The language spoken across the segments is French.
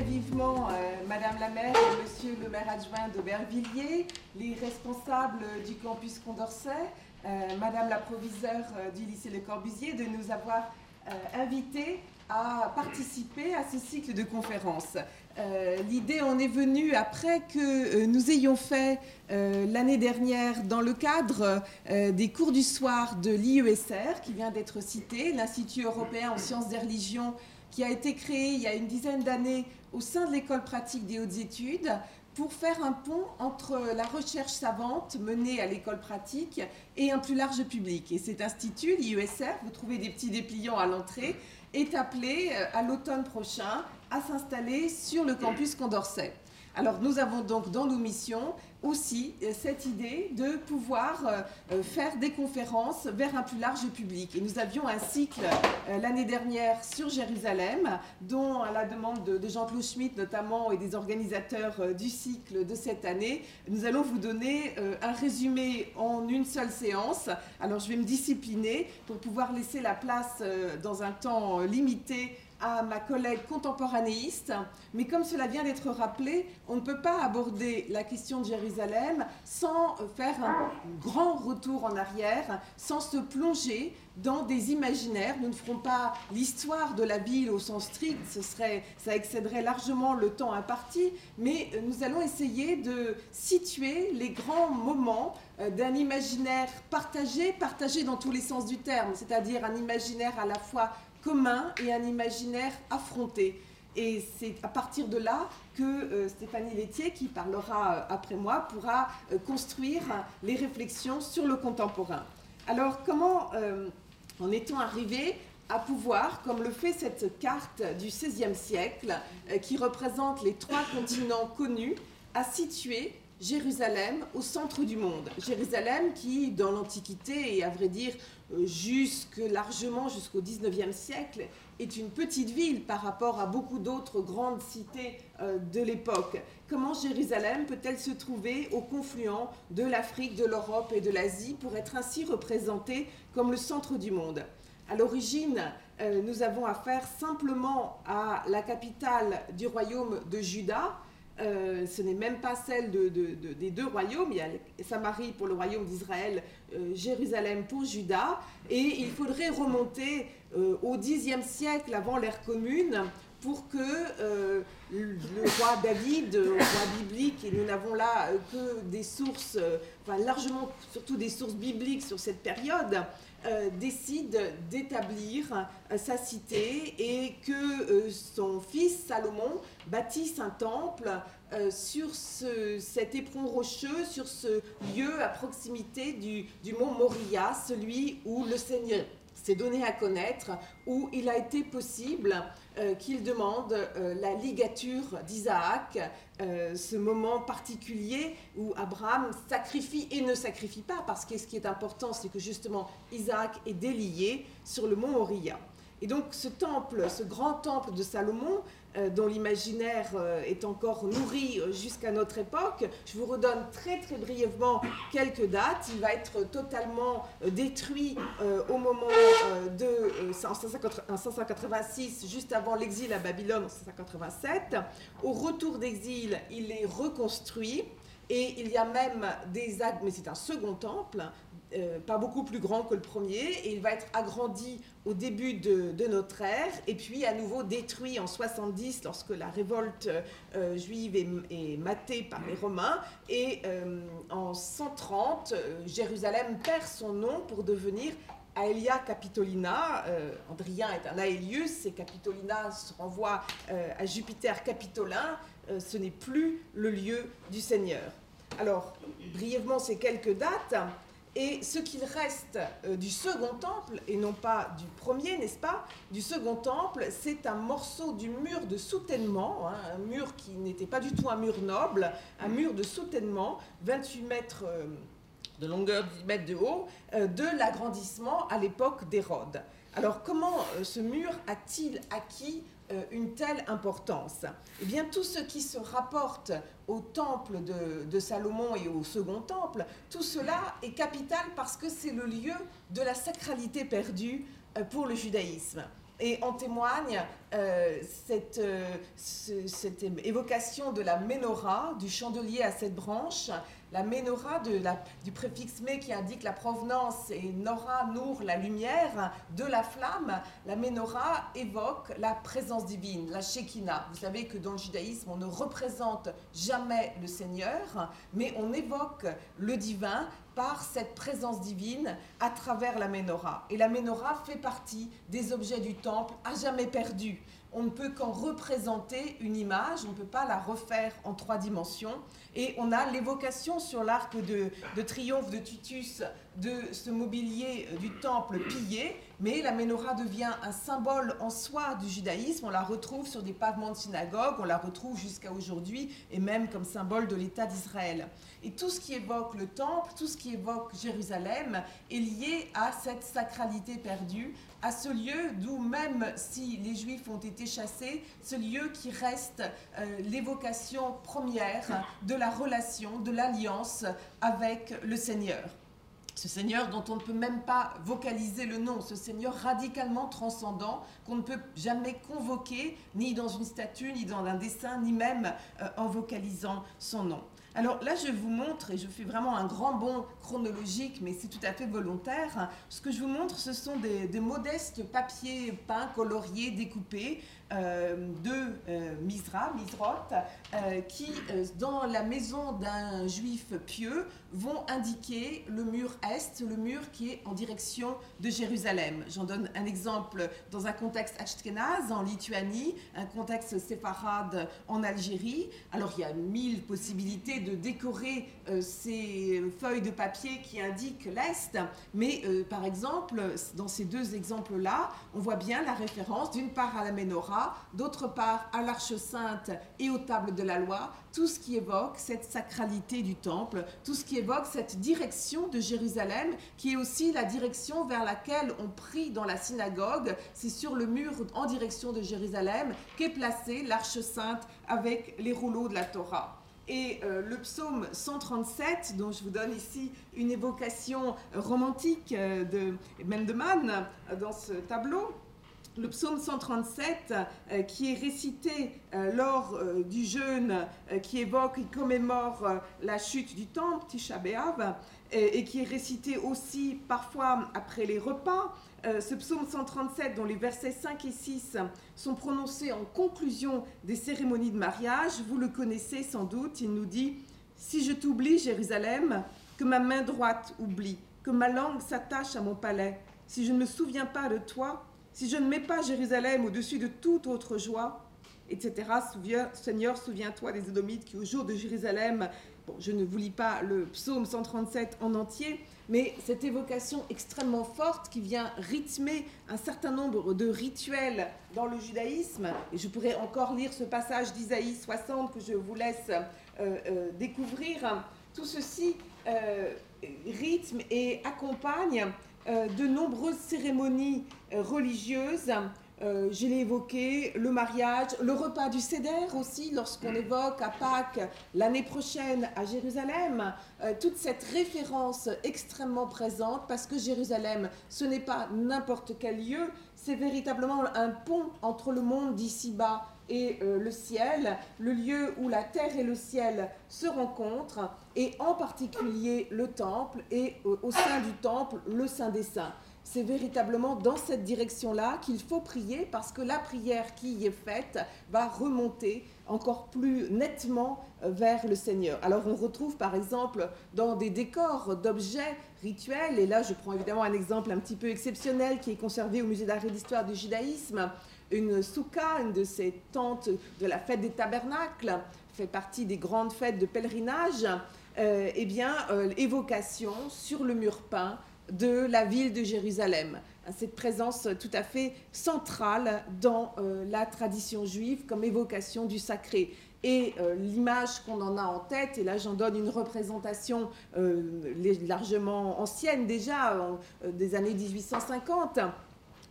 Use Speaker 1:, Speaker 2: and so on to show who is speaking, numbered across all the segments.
Speaker 1: vivement euh, Madame la maire et Monsieur le maire adjoint d'Aubervilliers, les responsables du campus Condorcet, euh, Madame la proviseure du lycée Le Corbusier de nous avoir invités à participer à ce cycle de conférences. L'idée en est venue après que nous ayons fait l'année dernière dans le cadre des cours du soir de l'IESR qui vient d'être cité, l'Institut européen en sciences des religions qui a été créé il y a une dizaine d'années au sein de l'école pratique des hautes études pour faire un pont entre la recherche savante menée à l'école pratique et un plus large public. Et cet institut, l'IESR, vous trouvez des petits dépliants à l'entrée, est appelé euh, à l'automne prochain à s'installer sur le campus Condorcet. Alors nous avons donc dans nos missions aussi euh, cette idée de pouvoir euh, euh, faire des conférences vers un plus large public. Et nous avions un cycle l'année dernière sur Jérusalem, dont à la demande de, Jean-Claude Schmitt notamment et des organisateurs du cycle de cette année, nous allons vous donner un résumé en une seule séance. Alors je vais me discipliner pour pouvoir laisser la place dans un temps limité à ma collègue contemporanéiste, mais comme cela vient d'être rappelé, on ne peut pas aborder la question de Jérusalem sans faire un grand retour en arrière, sans se plonger dans des imaginaires. Nous ne ferons pas l'histoire de la ville au sens strict, ce serait, ça excéderait largement le temps imparti, mais nous allons essayer de situer les grands moments euh, d'un imaginaire partagé, partagé dans tous les sens du terme, c'est-à-dire un imaginaire à la fois commun et un imaginaire affronté. Et c'est à partir de là que euh, Stéphanie Laitier, qui parlera euh, après moi, pourra euh, construire les réflexions sur le contemporain. Alors, comment en est-on arrivé à pouvoir, comme le fait cette carte du XVIe siècle, qui représente les trois continents connus, à situer Jérusalem au centre du monde. Jérusalem qui, dans l'Antiquité et à vrai dire jusque largement jusqu'au 19e siècle, est une petite ville par rapport à beaucoup d'autres grandes cités euh, de l'époque. Comment Jérusalem peut-elle se trouver au confluent de l'Afrique, de l'Europe et de l'Asie pour être ainsi représentée comme le centre du monde? À l'origine, euh, nous avons affaire simplement à la capitale du royaume de Juda, euh, ce n'est même pas celle des deux royaumes. Il y a Samarie pour le royaume d'Israël, euh, Jérusalem pour Juda. Et il faudrait remonter euh, au Xe siècle avant l'ère commune pour que le roi David, roi biblique, et nous n'avons là que des sources, largement surtout des sources bibliques sur cette période, euh, décide d'établir euh, sa cité et que euh, son fils Salomon bâtisse un temple sur cet éperon rocheux, sur ce lieu à proximité du, du mont Moria, celui où le Seigneur s'est donné à connaître, où il a été possible euh, qu'il demande euh, la ligature d'Isaac, euh, ce moment particulier où Abraham sacrifie et ne sacrifie pas, parce que ce qui est important, c'est que justement Isaac est délié sur le mont Moriah. Et donc ce temple, ce grand temple de Salomon, dont l'imaginaire euh, est encore nourri euh, jusqu'à notre époque, je vous redonne très très brièvement quelques dates. Il va être totalement détruit au moment de 586, juste avant l'exil à Babylone en 587. Au retour d'exil, il est reconstruit. Et il y a même des actes, mais c'est un second temple, euh, pas beaucoup plus grand que le premier, et il va être agrandi au début de, notre ère, et puis à nouveau détruit en 70 lorsque la révolte euh, juive est, matée par les Romains, et euh, en 130, Jérusalem perd son nom pour devenir Aelia Capitolina, Andrien est un Aelius, et Capitolina se renvoie à Jupiter Capitolin, ce n'est plus le lieu du Seigneur. Alors, brièvement, ces quelques dates. Et ce qu'il reste euh, du second temple, et non pas du premier, n'est-ce pas? Du second temple, c'est un morceau du mur de soutènement, hein, un mur qui n'était pas du tout un mur noble, un mur de soutènement, 28 mètres euh, de longueur, 10 mètres de haut, euh, de l'agrandissement à l'époque d'Hérode. Alors comment ce mur a-t-il acquis une telle importance Eh bien, tout ce qui se rapporte au temple de, Salomon et au second temple, tout cela est capital parce que c'est le lieu de la sacralité perdue euh, pour le judaïsme. Et en témoigne cette, cette, évocation de la menorah, du chandelier à cette branche, la menorah du préfixe me qui indique la provenance et nora, nour, la lumière de la flamme, la menorah évoque la présence divine, la Shekinah. Vous savez que dans le judaïsme, on ne représente jamais le Seigneur, mais on évoque le divin par cette présence divine à travers la menorah. Et la menorah fait partie des objets du temple à jamais perdus. On ne peut qu'en représenter une image, on ne peut pas la refaire en trois dimensions. Et on a l'évocation sur l'arc de, triomphe de Titus de ce mobilier du temple pillé, mais la menorah devient un symbole en soi du judaïsme. On la retrouve sur des pavements de synagogue, on la retrouve jusqu'à aujourd'hui, et même comme symbole de l'État d'Israël. Et tout ce qui évoque le temple, tout ce qui évoque Jérusalem est lié à cette sacralité perdue, à ce lieu d'où même si les Juifs ont été chassés, ce lieu qui reste euh, l'évocation première de la relation, de l'alliance avec le Seigneur. Ce Seigneur dont on ne peut même pas vocaliser le nom, ce Seigneur radicalement transcendant qu'on ne peut jamais convoquer ni dans une statue, ni dans un dessin, ni même euh, en vocalisant son nom. Alors là, je vous montre, et je fais vraiment un grand bond chronologique, mais c'est tout à fait volontaire. Ce que je vous montre, ce sont des, modestes papiers peints, coloriés, découpés de euh, Misra, Misrot, euh, qui, dans la maison d'un juif pieux, vont indiquer le mur est, le mur qui est en direction de Jérusalem. J'en donne un exemple dans un contexte ashkenaz, en Lituanie, un contexte séfarade en Algérie. Alors il y a mille possibilités de décorer ces feuilles de papier qui indiquent l'est, mais par exemple, dans ces deux exemples-là, on voit bien la référence d'une part à la menorah, d'autre part à l'Arche sainte et aux tables de la loi, tout ce qui évoque cette sacralité du temple, tout ce qui évoque cette direction de Jérusalem, qui est aussi la direction vers laquelle on prie dans la synagogue. C'est sur le mur en direction de Jérusalem qu'est placée l'Arche sainte avec les rouleaux de la Torah. Et euh, le psaume 137, dont je vous donne ici une évocation romantique euh, de Mendemann euh, dans ce tableau, le psaume 137 euh, qui est récité euh, lors euh, du jeûne qui évoque et commémore la chute du temple, Tisha B'Av, et, qui est récité aussi parfois après les repas. ce psaume 137 dont les versets 5 et 6 sont prononcés en conclusion des cérémonies de mariage, vous le connaissez sans doute, il nous dit Si je t'oublie, Jérusalem, que ma main droite oublie, que ma langue s'attache à mon palais, si je ne me souviens pas de toi, si je ne mets pas Jérusalem au-dessus de toute autre joie, etc. Seigneur, souviens-toi des Édomites qui, au jour de Jérusalem, je ne vous lis pas le psaume 137 en entier, mais cette évocation extrêmement forte qui vient rythmer un certain nombre de rituels dans le judaïsme, et je pourrais encore lire ce passage d'Isaïe 60 que je vous laisse euh, euh, découvrir, tout ceci euh, rythme et accompagne de nombreuses cérémonies euh, religieuses. Euh, je l'ai évoqué, le mariage, le repas du Seder aussi, lorsqu'on évoque à Pâques l'année prochaine à Jérusalem, toute cette référence extrêmement présente, parce que Jérusalem, ce n'est pas n'importe quel lieu, c'est véritablement un pont entre le monde d'ici-bas et euh, le ciel, le lieu où la terre et le ciel se rencontrent, et en particulier le temple, et euh, au sein du temple, le Saint des Saints. C'est véritablement dans cette direction-là qu'il faut prier parce que la prière qui y est faite va remonter encore plus nettement euh, vers le Seigneur. Alors on retrouve par exemple dans des décors d'objets rituels, et là je prends évidemment un exemple un petit peu exceptionnel qui est conservé au musée d'art et d'histoire du judaïsme, une souka, une de ces tentes de la fête des tabernacles, fait partie des grandes fêtes de pèlerinage, euh, eh bien, euh, évocation sur le mur peint de la ville de Jérusalem. Cette présence tout à fait centrale dans euh, la tradition juive comme évocation du sacré. Et l'image qu'on en a en tête, et là j'en donne une représentation largement ancienne déjà, des années 1850,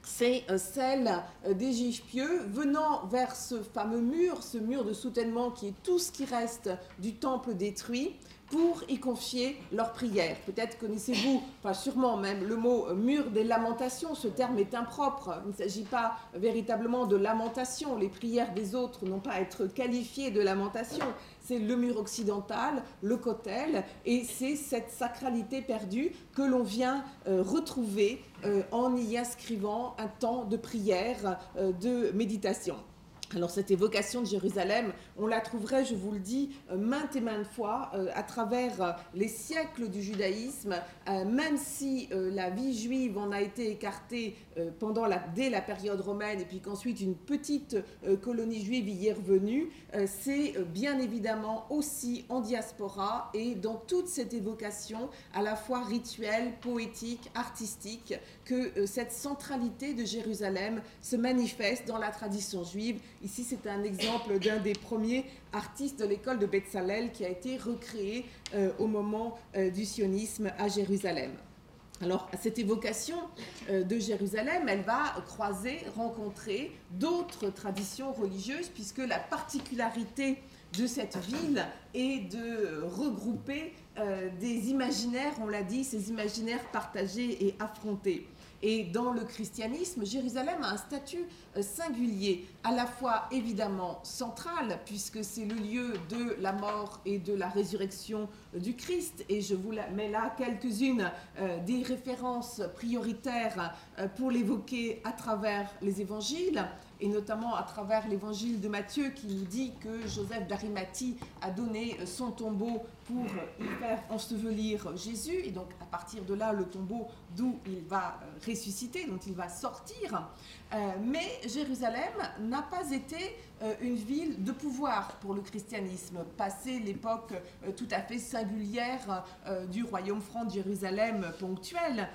Speaker 1: c'est euh, celle euh, des pieux venant vers ce fameux mur, ce mur de soutènement qui est tout ce qui reste du temple détruit, pour y confier leurs prières. Peut-être connaissez-vous, enfin sûrement même, le mot mur des lamentations. Ce terme est impropre. Il ne s'agit pas véritablement de lamentation. Les prières des autres n'ont pas à être qualifiées de lamentation. C'est le mur occidental, le cotel, et c'est cette sacralité perdue que l'on vient euh, retrouver euh, en y inscrivant un temps de prière, euh, de méditation. Alors cette évocation de Jérusalem, on la trouverait, je vous le dis, euh, maintes et maintes fois euh, à travers euh, les siècles du judaïsme, même si la vie juive en a été écartée pendant dès la période romaine et puis qu'ensuite une petite colonie juive y est revenue, c'est bien évidemment aussi en diaspora et dans toute cette évocation à la fois rituelle, poétique, artistique, que cette centralité de Jérusalem se manifeste dans la tradition juive Ici, c'est un exemple d'un des premiers artistes de l'école de Betzalel qui a été recréé euh, au moment euh, du sionisme à Jérusalem. Alors, cette évocation euh, de Jérusalem, elle va croiser, rencontrer d'autres traditions religieuses, puisque la particularité de cette ville est de regrouper des imaginaires, on l'a dit, ces imaginaires partagés et affrontés. Et dans le christianisme, Jérusalem a un statut euh, singulier, à la fois évidemment central, puisque c'est le lieu de la mort et de la résurrection du Christ. Et je vous mets là quelques-unes euh, des références prioritaires euh, pour l'évoquer à travers les évangiles et notamment à travers l'évangile de Matthieu qui nous dit que Joseph d'Arimathie a donné son tombeau pour y faire ensevelir Jésus. Et donc à partir de là, le tombeau d'où il va euh, ressusciter, dont il va sortir. Euh, mais Jérusalem n'a pas été euh, une ville de pouvoir pour le christianisme. Passé l'époque tout à fait singulière du royaume franc de Jérusalem ponctuel,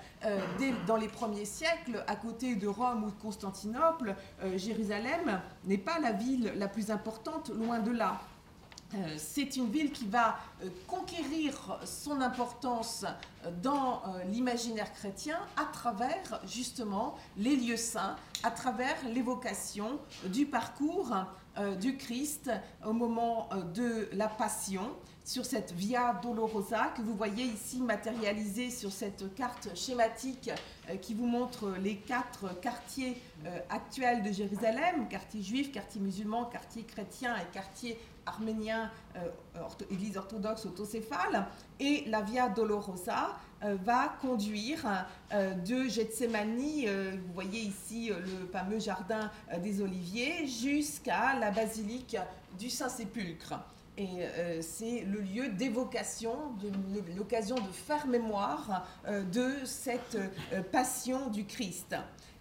Speaker 1: dans les premiers siècles, à côté de Rome ou de Constantinople, Jérusalem n'est pas la ville la plus importante, loin de là. Euh, c'est une ville qui va euh, conquérir son importance euh, dans l'imaginaire chrétien à travers justement les lieux saints, à travers l'évocation du parcours du Christ au moment de la Passion. Sur cette Via Dolorosa que vous voyez ici matérialisée sur cette carte schématique qui vous montre les quatre quartiers actuels de Jérusalem, quartier juif, quartier musulman, quartier chrétien et quartier arménien, euh, église orthodoxe autocéphale, et la Via Dolorosa euh, va conduire euh, de Gethsemane, vous voyez ici le fameux jardin des Oliviers, jusqu'à la basilique du Saint-Sépulcre. Et c'est le lieu d'évocation, l'occasion de faire mémoire de cette passion du Christ.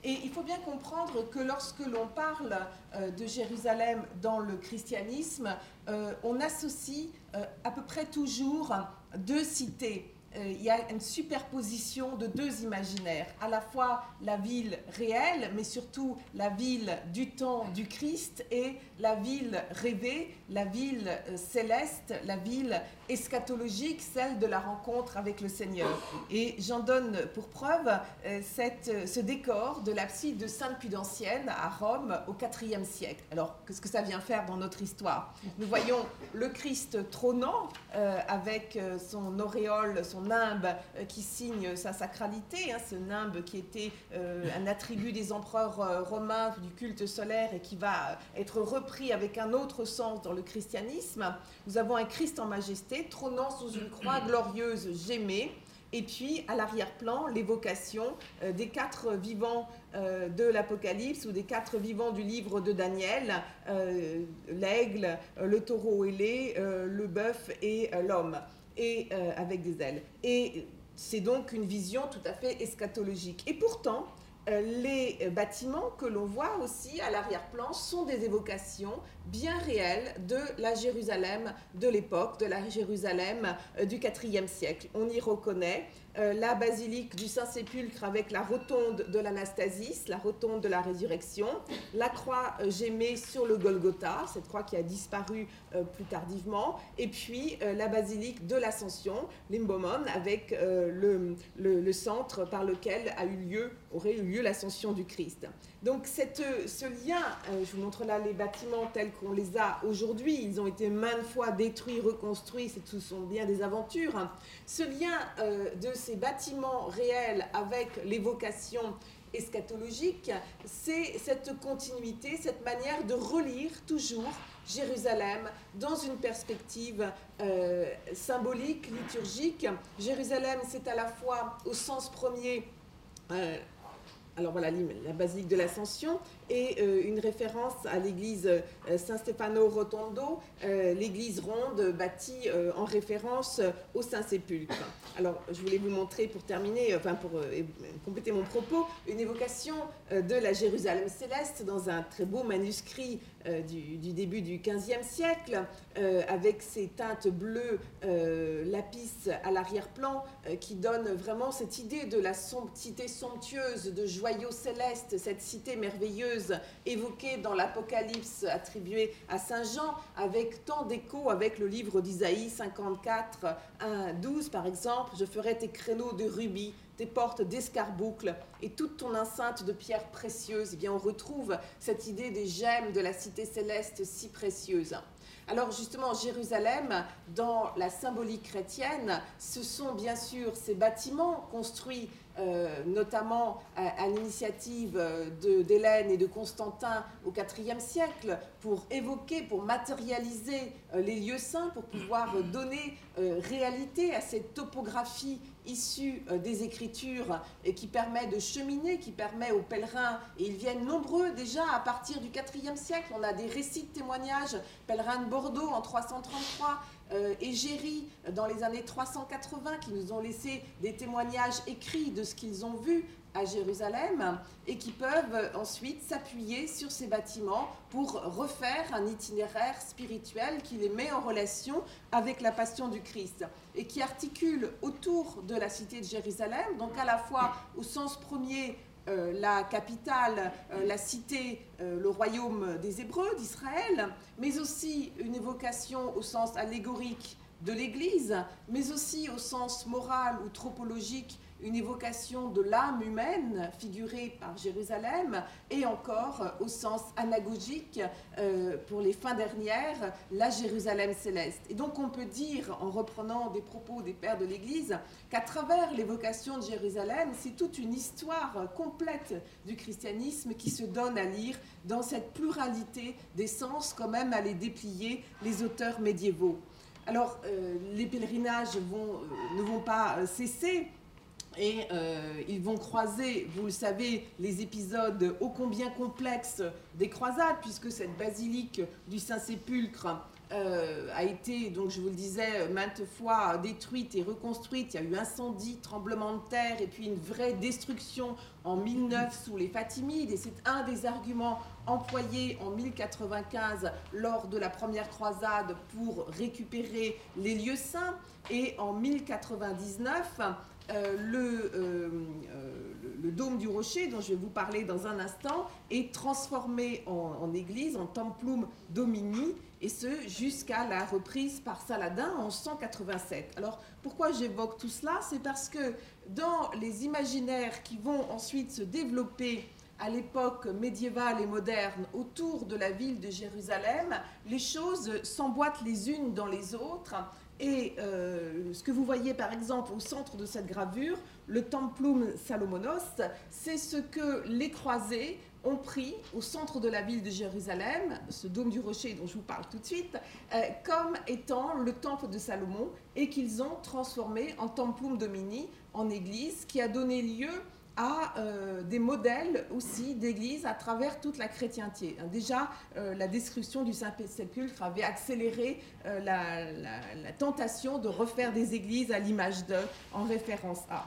Speaker 1: Et il faut bien comprendre que lorsque l'on parle euh, de Jérusalem dans le christianisme, euh, on associe euh, à peu près toujours deux cités il y a une superposition de deux imaginaires, à la fois la ville réelle, mais surtout la ville du temps du Christ et la ville rêvée, la ville euh, céleste, la ville eschatologique, celle de la rencontre avec le Seigneur. Et j'en donne pour preuve euh, ce décor de l'abside de Sainte-Pudancienne à Rome au IVe siècle. Alors, qu'est-ce que ça vient faire dans notre histoire? Nous voyons le Christ trônant avec son auréole, son nimbe euh, qui signe sa sacralité, hein, ce nimbe qui était euh, un attribut des empereurs euh, romains du culte solaire et qui va être repris avec un autre sens dans le christianisme. Nous avons un Christ en majesté trônant sous une croix glorieuse gémée. Et puis, à l'arrière-plan, l'évocation des quatre vivants de l'Apocalypse ou des quatre vivants du livre de Daniel, l'aigle, le taureau ailé, le bœuf et l'homme et euh, avec des ailes. Et c'est donc une vision tout à fait eschatologique. Et pourtant, euh, les bâtiments que l'on voit aussi à l'arrière-plan sont des évocations bien réelles de la Jérusalem de l'époque, de la Jérusalem euh, du IVe siècle. On y reconnaît euh, la basilique du Saint-Sépulcre avec la rotonde de l'Anastasis, la rotonde de la résurrection, la croix euh, gémée sur le Golgotha, cette croix qui a disparu plus tardivement, et puis la basilique de l'Ascension, l'Imbomon, avec le, le, centre par lequel a eu lieu, aurait eu lieu l'ascension du Christ. Donc cette, ce lien, euh, je vous montre là les bâtiments tels qu'on les a aujourd'hui, ils ont été maintes fois détruits, reconstruits, ce sont bien des aventures. Ce lien euh, de ces bâtiments réels avec l'évocation eschatologique, c'est cette continuité, cette manière de relire toujours Jérusalem dans une perspective euh, symbolique, liturgique. Jérusalem, c'est à la fois au sens premier alors voilà, la basilique de l'Ascension, et euh, une référence à l'église euh, Saint Stefano Rotondo, euh, l'église ronde bâtie en référence au Saint-Sépulcre. Alors, je voulais vous montrer pour terminer, enfin pour compléter mon propos, une évocation de la Jérusalem céleste dans un très beau manuscrit du, du, début du XVe siècle, avec ses teintes bleues lapis à l'arrière-plan, qui donne vraiment cette idée de la cité somptueuse, de joyaux célestes, cette cité merveilleuse évoquée dans l'Apocalypse attribué à Saint Jean, avec tant d'écho avec le livre d'Isaïe 54, 1, 12 par exemple, je ferai tes créneaux de rubis, tes portes d'escarboucles et toute ton enceinte de pierres précieuses. Eh bien, on retrouve cette idée des gemmes de la cité céleste si précieuse. Alors justement, Jérusalem, dans la symbolique chrétienne, ce sont bien sûr ces bâtiments construits euh, notamment à, l'initiative euh, d'Hélène et de Constantin au IVe siècle, pour évoquer, pour matérialiser euh, les lieux saints, pour pouvoir donner réalité à cette topographie issue des Écritures et qui permet de cheminer, qui permet aux pèlerins, et ils viennent nombreux déjà à partir du IVe siècle, on a des récits de témoignages, pèlerins de Bordeaux en 333, euh, dans les années 380 qui nous ont laissé des témoignages écrits de ce qu'ils ont vu à Jérusalem et qui peuvent ensuite s'appuyer sur ces bâtiments pour refaire un itinéraire spirituel qui les met en relation avec la passion du Christ et qui articule autour de la cité de Jérusalem, donc à la fois au sens premier euh, la capitale, euh, la cité, euh, le royaume des Hébreux, d'Israël, mais aussi une évocation au sens allégorique de l'Église, mais aussi au sens moral ou tropologique une évocation de l'âme humaine figurée par Jérusalem, et encore euh, au sens anagogique, euh, pour les fins dernières, la Jérusalem céleste. Et donc on peut dire, en reprenant des propos des pères de l'Église, qu'à travers l'évocation de Jérusalem, c'est toute une histoire complète du christianisme qui se donne à lire dans cette pluralité des sens, quand même à les déplier les auteurs médiévaux. Alors, euh, les pèlerinages ne vont pas cesser, et euh, ils vont croiser, vous le savez, les épisodes ô combien complexes des croisades, puisque cette basilique du Saint-Sépulcre euh, a été, donc je vous le disais, maintes fois détruite et reconstruite. Il y a eu incendie, tremblement de terre et puis une vraie destruction en 1009 sous les Fatimides. Et c'est un des arguments employés en 1095 lors de la première croisade pour récupérer les lieux saints. Et en 1099, euh, euh, euh, le, dôme du rocher, dont je vais vous parler dans un instant, est transformé en, église, en templum domini, et ce jusqu'à la reprise par Saladin en 187. Alors pourquoi j'évoque tout cela? C'est parce que dans les imaginaires qui vont ensuite se développer à l'époque médiévale et moderne autour de la ville de Jérusalem, les choses s'emboîtent les unes dans les autres et euh, ce que vous voyez par exemple au centre de cette gravure, le Templum Salomonos, c'est ce que les croisés ont pris au centre de la ville de Jérusalem, ce dôme du rocher dont je vous parle tout de suite, euh, comme étant le temple de Salomon et qu'ils ont transformé en Templum Domini, en église, qui a donné lieu à euh, des modèles aussi d'église à travers toute la chrétienté. Déjà, euh, la destruction du Saint-Sépulcre avait accéléré euh, la, tentation de refaire des églises à l'image de, en référence à.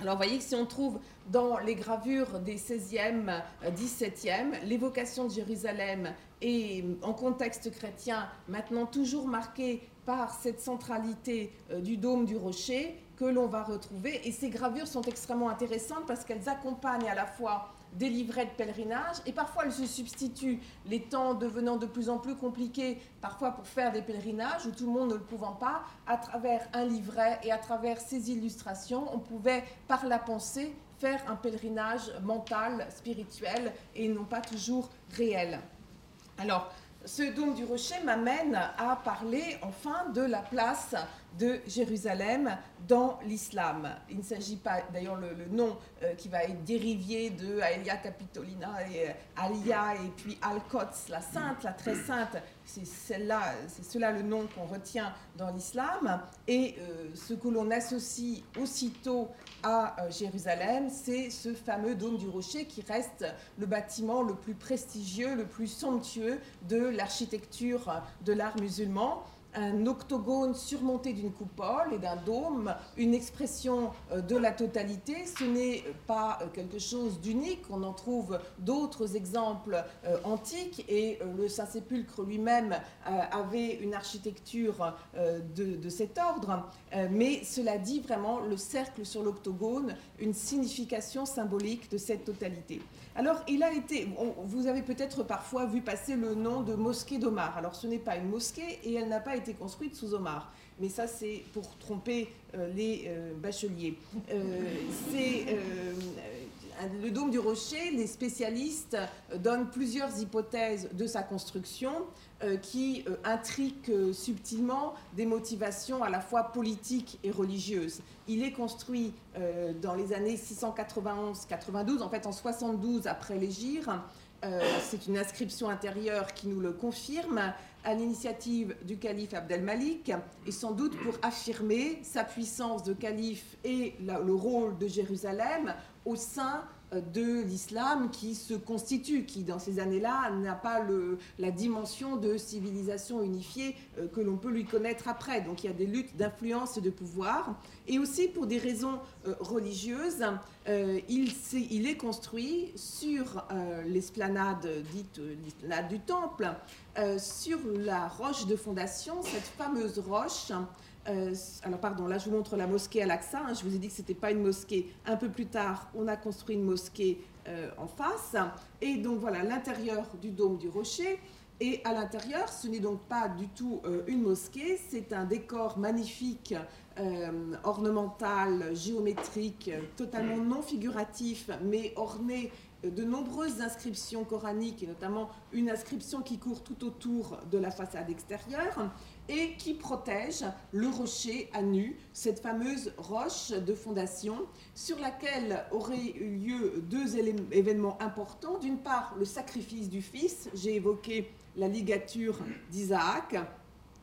Speaker 1: Alors, vous voyez que si on trouve dans les gravures des 16e, 17e, l'évocation de Jérusalem est en contexte chrétien maintenant toujours marquée par cette centralité du dôme du rocher que l'on va retrouver. Et ces gravures sont extrêmement intéressantes parce qu'elles accompagnent à la fois des livrets de pèlerinage et parfois elles se substituent, les temps devenant de plus en plus compliqués, parfois pour faire des pèlerinages ou tout le monde ne le pouvant pas, à travers un livret et à travers ces illustrations, on pouvait par la pensée faire un pèlerinage mental, spirituel et non pas toujours réel. Alors, ce dôme du rocher m'amène à parler enfin de la place de Jérusalem dans l'islam. Il ne s'agit pas, d'ailleurs le, nom euh, qui va être dérivé de Aelia Capitolina et euh, Alia et puis Al-Quds, la sainte, la très sainte, c'est celle-là, c'est cela le nom qu'on retient dans l'islam. Et euh, ce que l'on associe aussitôt à Jérusalem, c'est ce fameux dôme du rocher qui reste le bâtiment le plus prestigieux, le plus somptueux de l'architecture de l'art musulman un octogone surmonté d'une coupole et d'un dôme, une expression euh, de la totalité. Ce n'est pas euh, quelque chose d'unique, on en trouve d'autres exemples euh, antiques et le Saint-Sépulcre lui-même avait une architecture de, de, cet ordre, mais cela dit vraiment le cercle sur l'octogone, une signification symbolique de cette totalité. Alors, il a été, vous avez peut-être parfois vu passer le nom de mosquée d'Omar. Alors, ce n'est pas une mosquée et elle n'a pas été construite sous Omar. Mais ça, c'est pour tromper euh, les euh, bacheliers. Euh, le dôme du rocher, les spécialistes donnent plusieurs hypothèses de sa construction. Euh, qui euh, intrique euh, subtilement des motivations à la fois politiques et religieuses. Il est construit dans les années 691-92, en fait en 72 après l'Égir. C'est une inscription intérieure qui nous le confirme à l'initiative du calife Abdel-Malik et sans doute pour affirmer sa puissance de calife et le rôle de Jérusalem au sein de l'islam qui se constitue, qui dans ces années-là n'a pas la dimension de civilisation unifiée euh, que l'on peut lui connaître après. Donc il y a des luttes d'influence et de pouvoir. Et aussi pour des raisons euh, religieuses, euh, il, il, est construit sur l'esplanade dite l'esplanade du temple, sur la roche de fondation, cette fameuse roche euh, alors pardon, là je vous montre la mosquée Al-Aqsa. Hein. je vous ai dit que ce n'était pas une mosquée. Un peu plus tard, on a construit une mosquée euh, en face. Et donc voilà l'intérieur du dôme du rocher. Et à l'intérieur, ce n'est donc pas du tout euh, une mosquée, c'est un décor magnifique, ornemental, géométrique, totalement non figuratif, mais orné de nombreuses inscriptions coraniques, et notamment une inscription qui court tout autour de la façade extérieure et qui protège le rocher à nu, cette fameuse roche de fondation sur laquelle auraient eu lieu deux événements importants. D'une part, le sacrifice du fils, j'ai évoqué la ligature d'Isaac,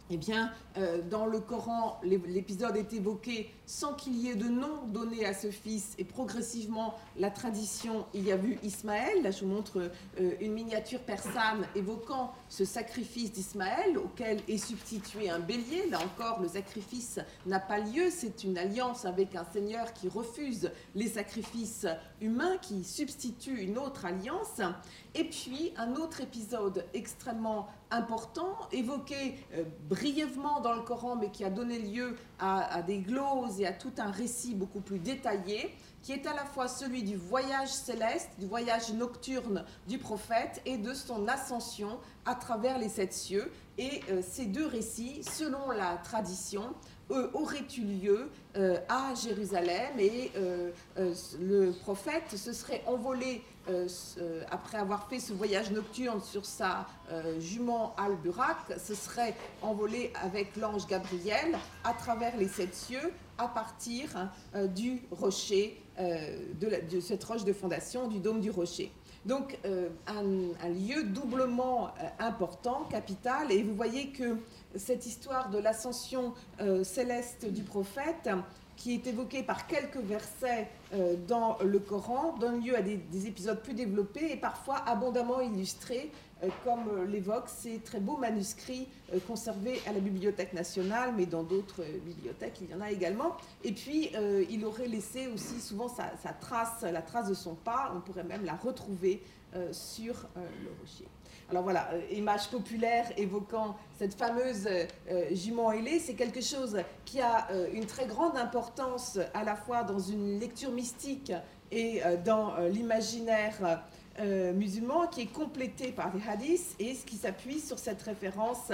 Speaker 1: eh bien, euh, dans le Coran, l'épisode est évoqué sans qu'il y ait de nom donné à ce fils. Et progressivement, la tradition y a vu Ismaël. Là, je vous montre euh, une miniature persane évoquant ce sacrifice d'Ismaël, auquel est substitué un bélier. Là encore, le sacrifice n'a pas lieu. C'est une alliance avec un seigneur qui refuse les sacrifices humains, qui substitue une autre alliance. Et puis, un autre épisode extrêmement important, évoqué euh, brièvement dans le Coran, mais qui a donné lieu à, des gloses et à tout un récit beaucoup plus détaillé, qui est à la fois celui du voyage céleste, du voyage nocturne du prophète et de son ascension à travers les sept cieux. Et euh, ces deux récits, selon la tradition, auraient eu lieu euh, à Jérusalem et le prophète se serait envolé euh, euh, après avoir fait ce voyage nocturne sur sa euh, jument Al-Burak, se serait envolé avec l'ange Gabriel à travers les sept cieux à partir du rocher, de, cette roche de fondation, du dôme du rocher. Donc un, lieu doublement important, capital, et vous voyez que cette histoire de l'ascension céleste du prophète qui est évoqué par quelques versets euh, dans le Coran, donne lieu à des, épisodes plus développés et parfois abondamment illustrés, euh, comme euh, l'évoquent ces très beaux manuscrits conservés à la Bibliothèque nationale, mais dans d'autres bibliothèques, il y en a également. Et puis, il aurait laissé aussi souvent sa, sa, trace, la trace de son pas, on pourrait même la retrouver sur le rocher. Alors voilà, euh, image populaire évoquant cette fameuse euh, jument ailée, c'est quelque chose qui a euh, une très grande importance à la fois dans une lecture mystique et dans l'imaginaire musulman, qui est complété par des hadiths et ce qui s'appuie sur cette référence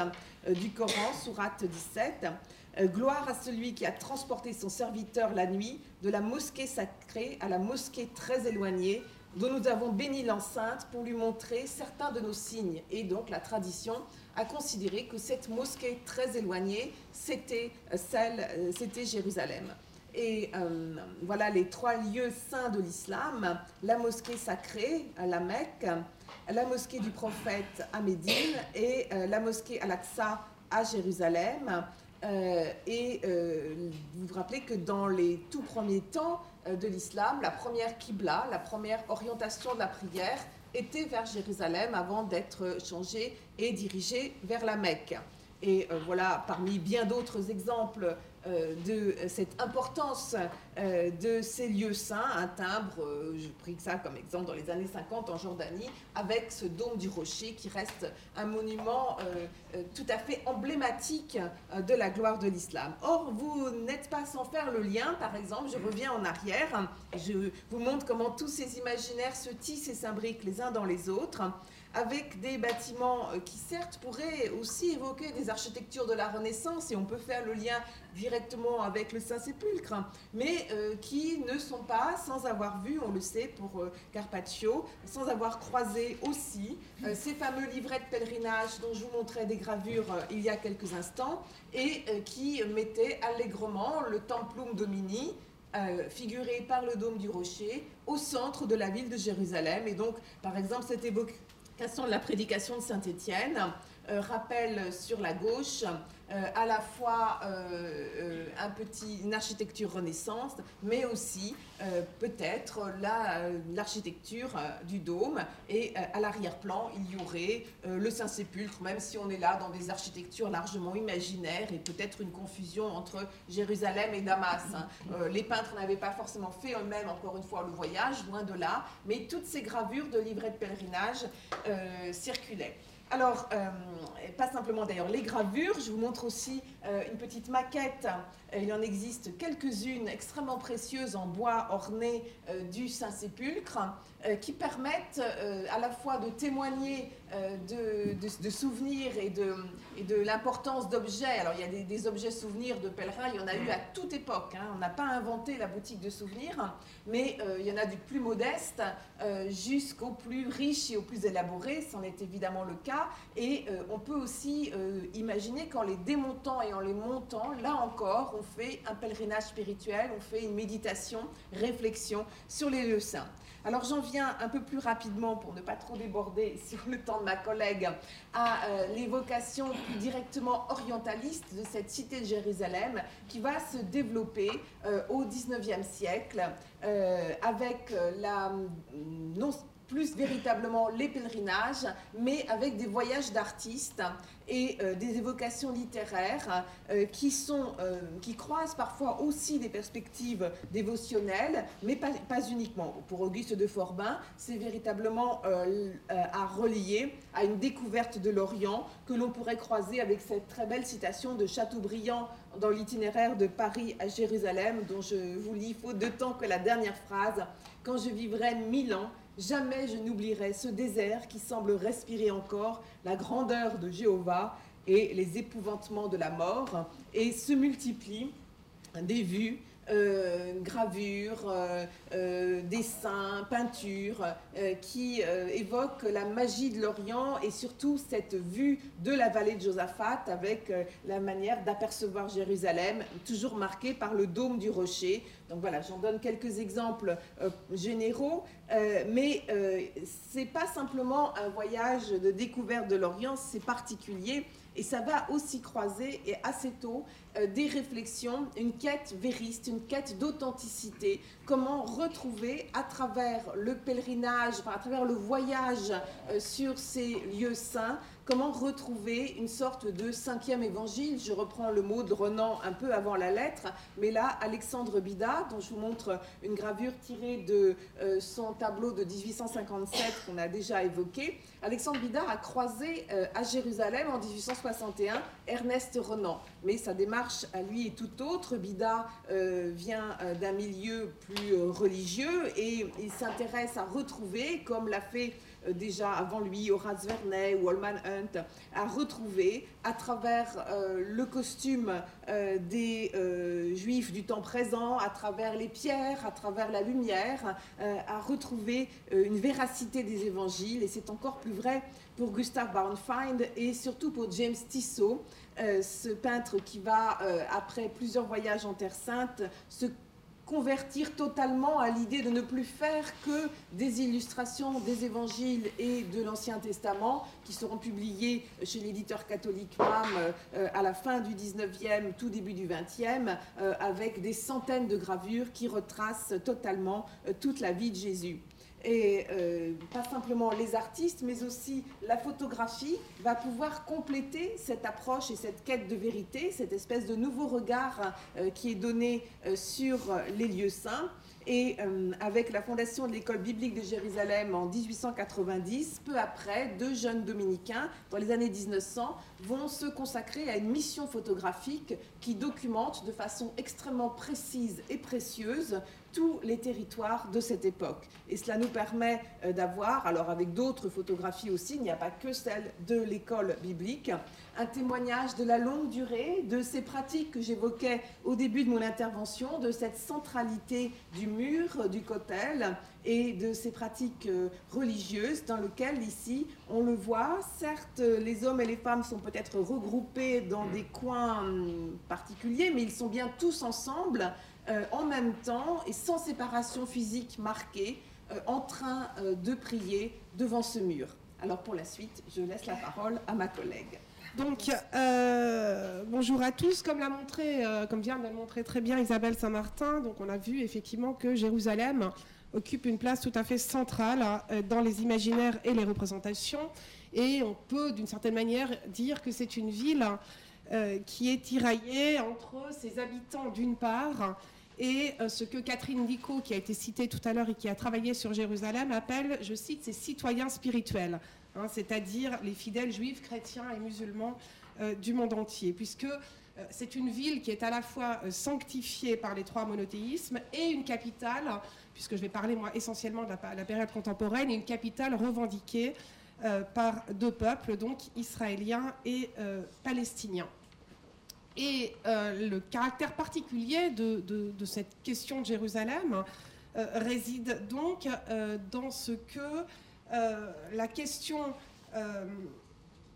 Speaker 1: du Coran, Sourate 17. Gloire à celui qui a transporté son serviteur la nuit de la mosquée sacrée à la mosquée très éloignée, dont nous avons béni l'enceinte pour lui montrer certains de nos signes. Et donc la tradition a considéré que cette mosquée très éloignée, c'était celle, c'était Jérusalem. Et euh, voilà les trois lieux saints de l'islam, la mosquée sacrée à la Mecque, la mosquée du prophète à Médine et euh, la mosquée Al-Aqsa à Jérusalem. Euh, et vous vous rappelez que dans les tout premiers temps de l'islam, la première Qibla, la première orientation de la prière était vers Jérusalem avant d'être changée et dirigée vers la Mecque. Et voilà, parmi bien d'autres exemples euh, de cette importance euh, de ces lieux saints, un timbre, euh, je pris ça comme exemple dans les années 50 en Jordanie, avec ce dôme du rocher qui reste un monument tout à fait emblématique de la gloire de l'islam. Or, vous n'êtes pas sans faire le lien, par exemple, je reviens en arrière, je vous montre comment tous ces imaginaires se tissent et s'imbriquent les uns dans les autres avec des bâtiments qui certes pourraient aussi évoquer des architectures de la Renaissance, et on peut faire le lien directement avec le Saint-Sépulcre, mais euh, qui ne sont pas, sans avoir vu, on le sait pour euh, Carpaccio, sans avoir croisé aussi euh, ces fameux livrets de pèlerinage dont je vous montrais des gravures il y a quelques instants, et qui mettaient allègrement le Templum Domini, figuré par le dôme du rocher, au centre de la ville de Jérusalem. Et donc, par exemple, cette évocation de la prédication de Saint-Étienne. Rappelle sur la gauche euh, à la fois euh, euh, un petit, une architecture renaissance, mais aussi peut-être l'architecture du dôme. Et à l'arrière-plan, il y aurait le Saint-Sépulcre, même si on est là dans des architectures largement imaginaires et peut-être une confusion entre Jérusalem et Damas. Hein. les peintres n'avaient pas forcément fait eux-mêmes, encore une fois, le voyage, loin de là, mais toutes ces gravures de livrets de pèlerinage circulaient. Alors, euh, pas simplement d'ailleurs les gravures, je vous montre aussi euh, une petite maquette. Euh, il en existe quelques-unes extrêmement précieuses en bois orné du Saint-Sépulcre qui permettent à la fois de témoigner de, souvenirs et de, l'importance d'objets. Alors, il y a des, objets souvenirs de pèlerins, il y en a eu à toute époque. Hein. On n'a pas inventé la boutique de souvenirs, mais il y en a du plus modeste jusqu'au plus riche et au plus élaboré. C'en est évidemment le cas. Et euh, on peut aussi euh, imaginer qu'en les démontant et en les montant, là encore, on fait un pèlerinage spirituel, on fait une méditation, réflexion sur les lieux saints. Alors j'en viens un peu plus rapidement pour ne pas trop déborder sur le temps de ma collègue à euh, l'évocation plus directement orientaliste de cette cité de Jérusalem qui va se développer au XIXe siècle avec la non plus véritablement les pèlerinages, mais avec des voyages d'artistes et euh, des évocations littéraires euh, qui, sont, euh, qui croisent parfois aussi des perspectives dévotionnelles, mais pas, pas uniquement. Pour Auguste de Forbin, c'est véritablement à relier à une découverte de l'Orient que l'on pourrait croiser avec cette très belle citation de Chateaubriand dans l'itinéraire de Paris à Jérusalem, dont je vous lis faute de temps que la dernière phrase, Quand je vivrai mille ans, Jamais je n'oublierai ce désert qui semble respirer encore la grandeur de Jéhovah et les épouvantements de la mort, et se multiplient des vues euh, gravures, euh, euh, dessins, peintures, qui évoquent la magie de l'Orient et surtout cette vue de la vallée de Josaphat avec la manière d'apercevoir Jérusalem, toujours marquée par le dôme du rocher. Donc voilà, j'en donne quelques exemples généraux, mais c'est pas simplement un voyage de découverte de l'Orient, c'est particulier et ça va aussi croiser, et assez tôt, euh, des réflexions, une quête vériste, une quête d'authenticité. Comment retrouver à travers le pèlerinage, à travers le voyage euh, sur ces lieux saints, comment retrouver une sorte de cinquième évangile? Je reprends le mot de Renan un peu avant la lettre, mais là, Alexandre Bida, dont je vous montre une gravure tirée de euh, son tableau de 1857 qu'on a déjà évoqué. Alexandre Bida a croisé euh, à Jérusalem en 1861 Ernest Renan, mais sa démarche à lui est tout autre. Bida euh, vient d'un milieu plus religieux et il s'intéresse à retrouver, comme l'a fait déjà avant lui, Horace Vernet ou Holman Hunt, a retrouvé à travers le costume des juifs du temps présent, à travers les pierres, à travers la lumière, a retrouvé une véracité des évangiles. Et c'est encore plus vrai pour Gustav Bauernfeind et surtout pour James Tissot, euh, ce peintre qui va, euh, après plusieurs voyages en Terre Sainte, se convertir totalement à l'idée de ne plus faire que des illustrations des évangiles et de l'Ancien Testament qui seront publiées chez l'éditeur catholique MAM euh, à la fin du 19e, tout début du 20e, avec des centaines de gravures qui retracent totalement toute la vie de Jésus et euh, pas simplement les artistes, mais aussi la photographie va pouvoir compléter cette approche et cette quête de vérité, cette espèce de nouveau regard euh, qui est donné euh, sur les lieux saints. Et avec la fondation de l'école biblique de Jérusalem en 1890, peu après, deux jeunes dominicains, dans les années 1900, vont se consacrer à une mission photographique qui documente de façon extrêmement précise et précieuse tous les territoires de cette époque. Et cela nous permet euh, d'avoir, alors avec d'autres photographies aussi, il n'y a pas que celle de l'école biblique, un témoignage de la longue durée, de ces pratiques que j'évoquais au début de mon intervention, de cette centralité du mur, du cotel, et de ces pratiques euh, religieuses dans lesquelles ici on le voit, certes les hommes et les femmes sont peut-être regroupés dans des coins hum, particuliers, mais ils sont bien tous ensemble euh, en même temps et sans séparation physique marquée, euh, en train euh, de prier devant ce mur. Alors pour la suite, je laisse la parole à ma collègue.
Speaker 2: Donc, bonjour à tous. Comme, l'a montré, vient de le montrer très bien Isabelle Saint-Martin, donc on a vu effectivement que Jérusalem occupe une place tout à fait centrale dans les imaginaires et les représentations. Et on peut, d'une certaine manière, dire que c'est une ville qui est tiraillée entre ses habitants d'une part et euh, ce que Catherine Dico, qui a été citée tout à l'heure et qui a travaillé sur Jérusalem, appelle, je cite, ses citoyens spirituels, hein, c'est-à-dire les fidèles juifs, chrétiens et musulmans euh, du monde entier, puisque euh, c'est une ville qui est à la fois sanctifiée par les trois monothéismes et une capitale, puisque je vais parler moi essentiellement de la, période contemporaine, et une capitale revendiquée par deux peuples, donc israéliens et palestiniens. Et euh, le caractère particulier de, cette question de Jérusalem euh, réside donc euh, dans ce que la question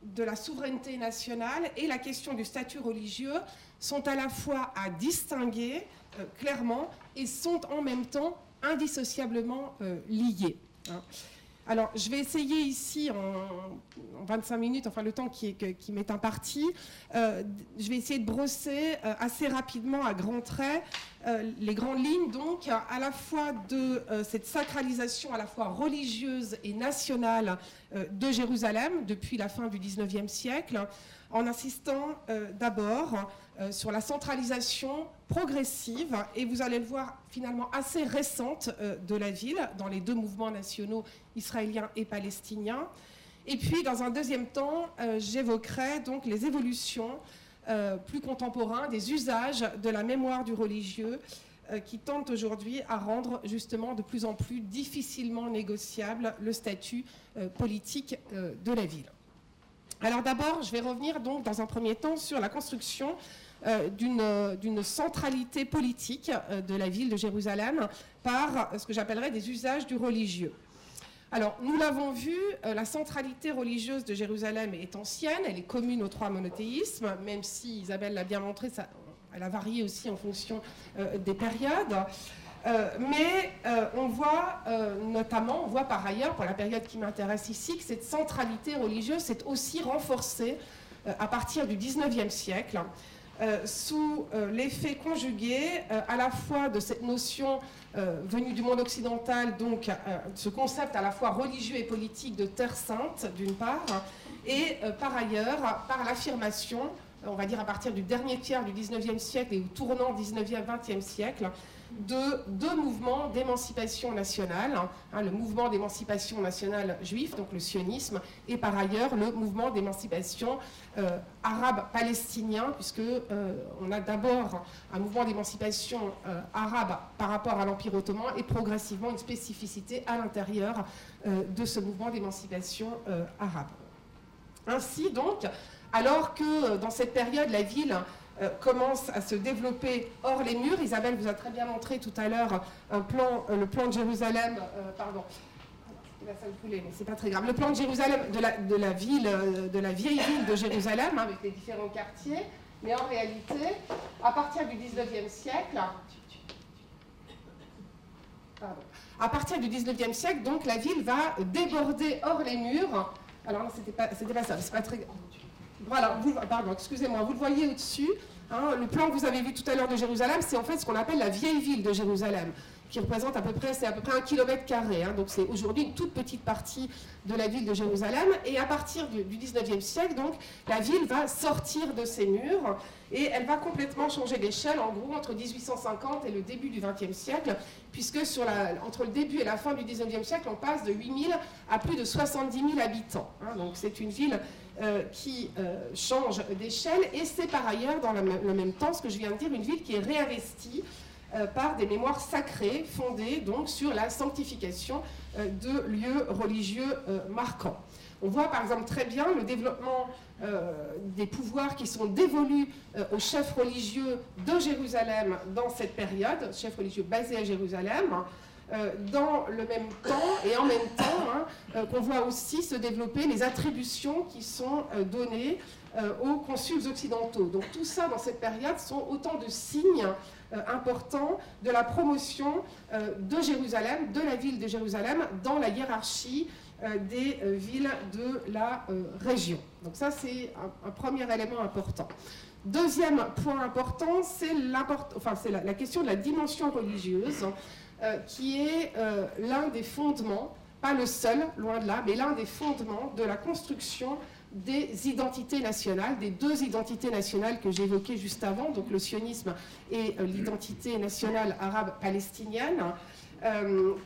Speaker 2: de la souveraineté nationale et la question du statut religieux sont à la fois à distinguer clairement et sont en même temps indissociablement liés. Hein. Alors, je vais essayer ici, en, 25 minutes, enfin le temps qui, m'est imparti, euh, je vais essayer de brosser euh, assez rapidement, à grands traits, euh, les grandes lignes, donc, à la fois de cette sacralisation à la fois religieuse et nationale de Jérusalem depuis la fin du 19e siècle, en insistant d'abord sur la centralisation progressive, et vous allez le voir finalement assez récente de la ville, dans les deux mouvements nationaux israéliens et palestiniens. Et puis, dans un deuxième temps, euh, j'évoquerai donc les évolutions euh, plus contemporains des usages de la mémoire du religieux euh, qui tentent aujourd'hui à rendre justement de plus en plus difficilement négociable le statut politique de la ville. Alors d'abord, je vais revenir donc dans un premier temps sur la construction d'une centralité politique de la ville de Jérusalem par ce que j'appellerais des usages du religieux. Alors, nous l'avons vu, euh, la centralité religieuse de Jérusalem est ancienne, elle est commune aux trois monothéismes, même si Isabelle l'a bien montré, ça, elle a varié aussi en fonction euh, des périodes. Euh, mais on voit notamment, on voit par ailleurs, pour la période qui m'intéresse ici, que cette centralité religieuse s'est aussi renforcée à partir du 19e siècle. Sous l'effet conjugué à la fois de cette notion euh, venu du monde occidental, donc euh, ce concept à la fois religieux et politique de terre sainte, d'une part, et euh, par ailleurs par l'affirmation on va dire à partir du dernier tiers du 19e siècle et au tournant 19e, 20e siècle, de deux mouvements d'émancipation nationale, hein, le mouvement d'émancipation nationale juif, donc le sionisme, et par ailleurs le mouvement d'émancipation euh, arabe palestinien, puisque euh, on a d'abord un mouvement d'émancipation euh, arabe par rapport à l'Empire ottoman et progressivement une spécificité à l'intérieur de ce mouvement d'émancipation arabe. Ainsi donc, alors que dans cette période la ville euh, commence à se développer hors les murs. Isabelle vous a très bien montré tout à l'heure euh, le plan de Jérusalem, euh, pardon, mais c'est pas très grave. Le plan de Jérusalem, de la, la la vieille ville de Jérusalem, hein, avec les différents quartiers. Mais en réalité, à partir du 19e siècle, à partir du 19e siècle, donc la ville va déborder hors les murs. Alors non, c'était pas, pas ça, c'est pas très. Voilà, pardon, excusez-moi, vous le voyez au-dessus. Hein, le plan que vous avez vu tout à l'heure de Jérusalem, c'est en fait ce qu'on appelle la vieille ville de Jérusalem, qui représente à peu près, c'est à peu près un kilomètre carré. Hein. donc c'est aujourd'hui une toute petite partie de la ville de Jérusalem. Et à partir du, du 19e siècle, donc, la ville va sortir de ses murs et elle va complètement changer d'échelle, en gros, entre 1850 et le début du 20e siècle, puisque sur entre le début et la fin du 19e siècle, on passe de 8 000 à plus de 70 000 habitants. Hein. donc c'est une ville euh, qui euh, change d'échelle. Et c'est par ailleurs, dans le, même temps, ce que je viens de dire, une ville qui est réinvestie euh, par des mémoires sacrées fondées donc sur la sanctification de lieux religieux marquants. On voit par exemple très bien le développement des pouvoirs qui sont dévolus aux chefs religieux de Jérusalem dans cette période, chefs religieux basés à Jérusalem. Euh, dans le même temps et en même temps hein, euh, qu'on voit aussi se développer les attributions qui sont euh, données aux consuls occidentaux. Donc tout ça dans cette période sont autant de signes importants de la promotion de Jérusalem, de la ville de Jérusalem dans la hiérarchie des villes de la région. Donc ça c'est un, premier élément important. Deuxième point important, c'est enfin, la, la, question de la dimension religieuse. Euh, qui est euh, l'un des fondements, pas le seul, loin de là, mais l'un des fondements de la construction des identités nationales, des deux identités nationales que j'évoquais juste avant, donc le sionisme et euh, l'identité nationale arabe palestinienne,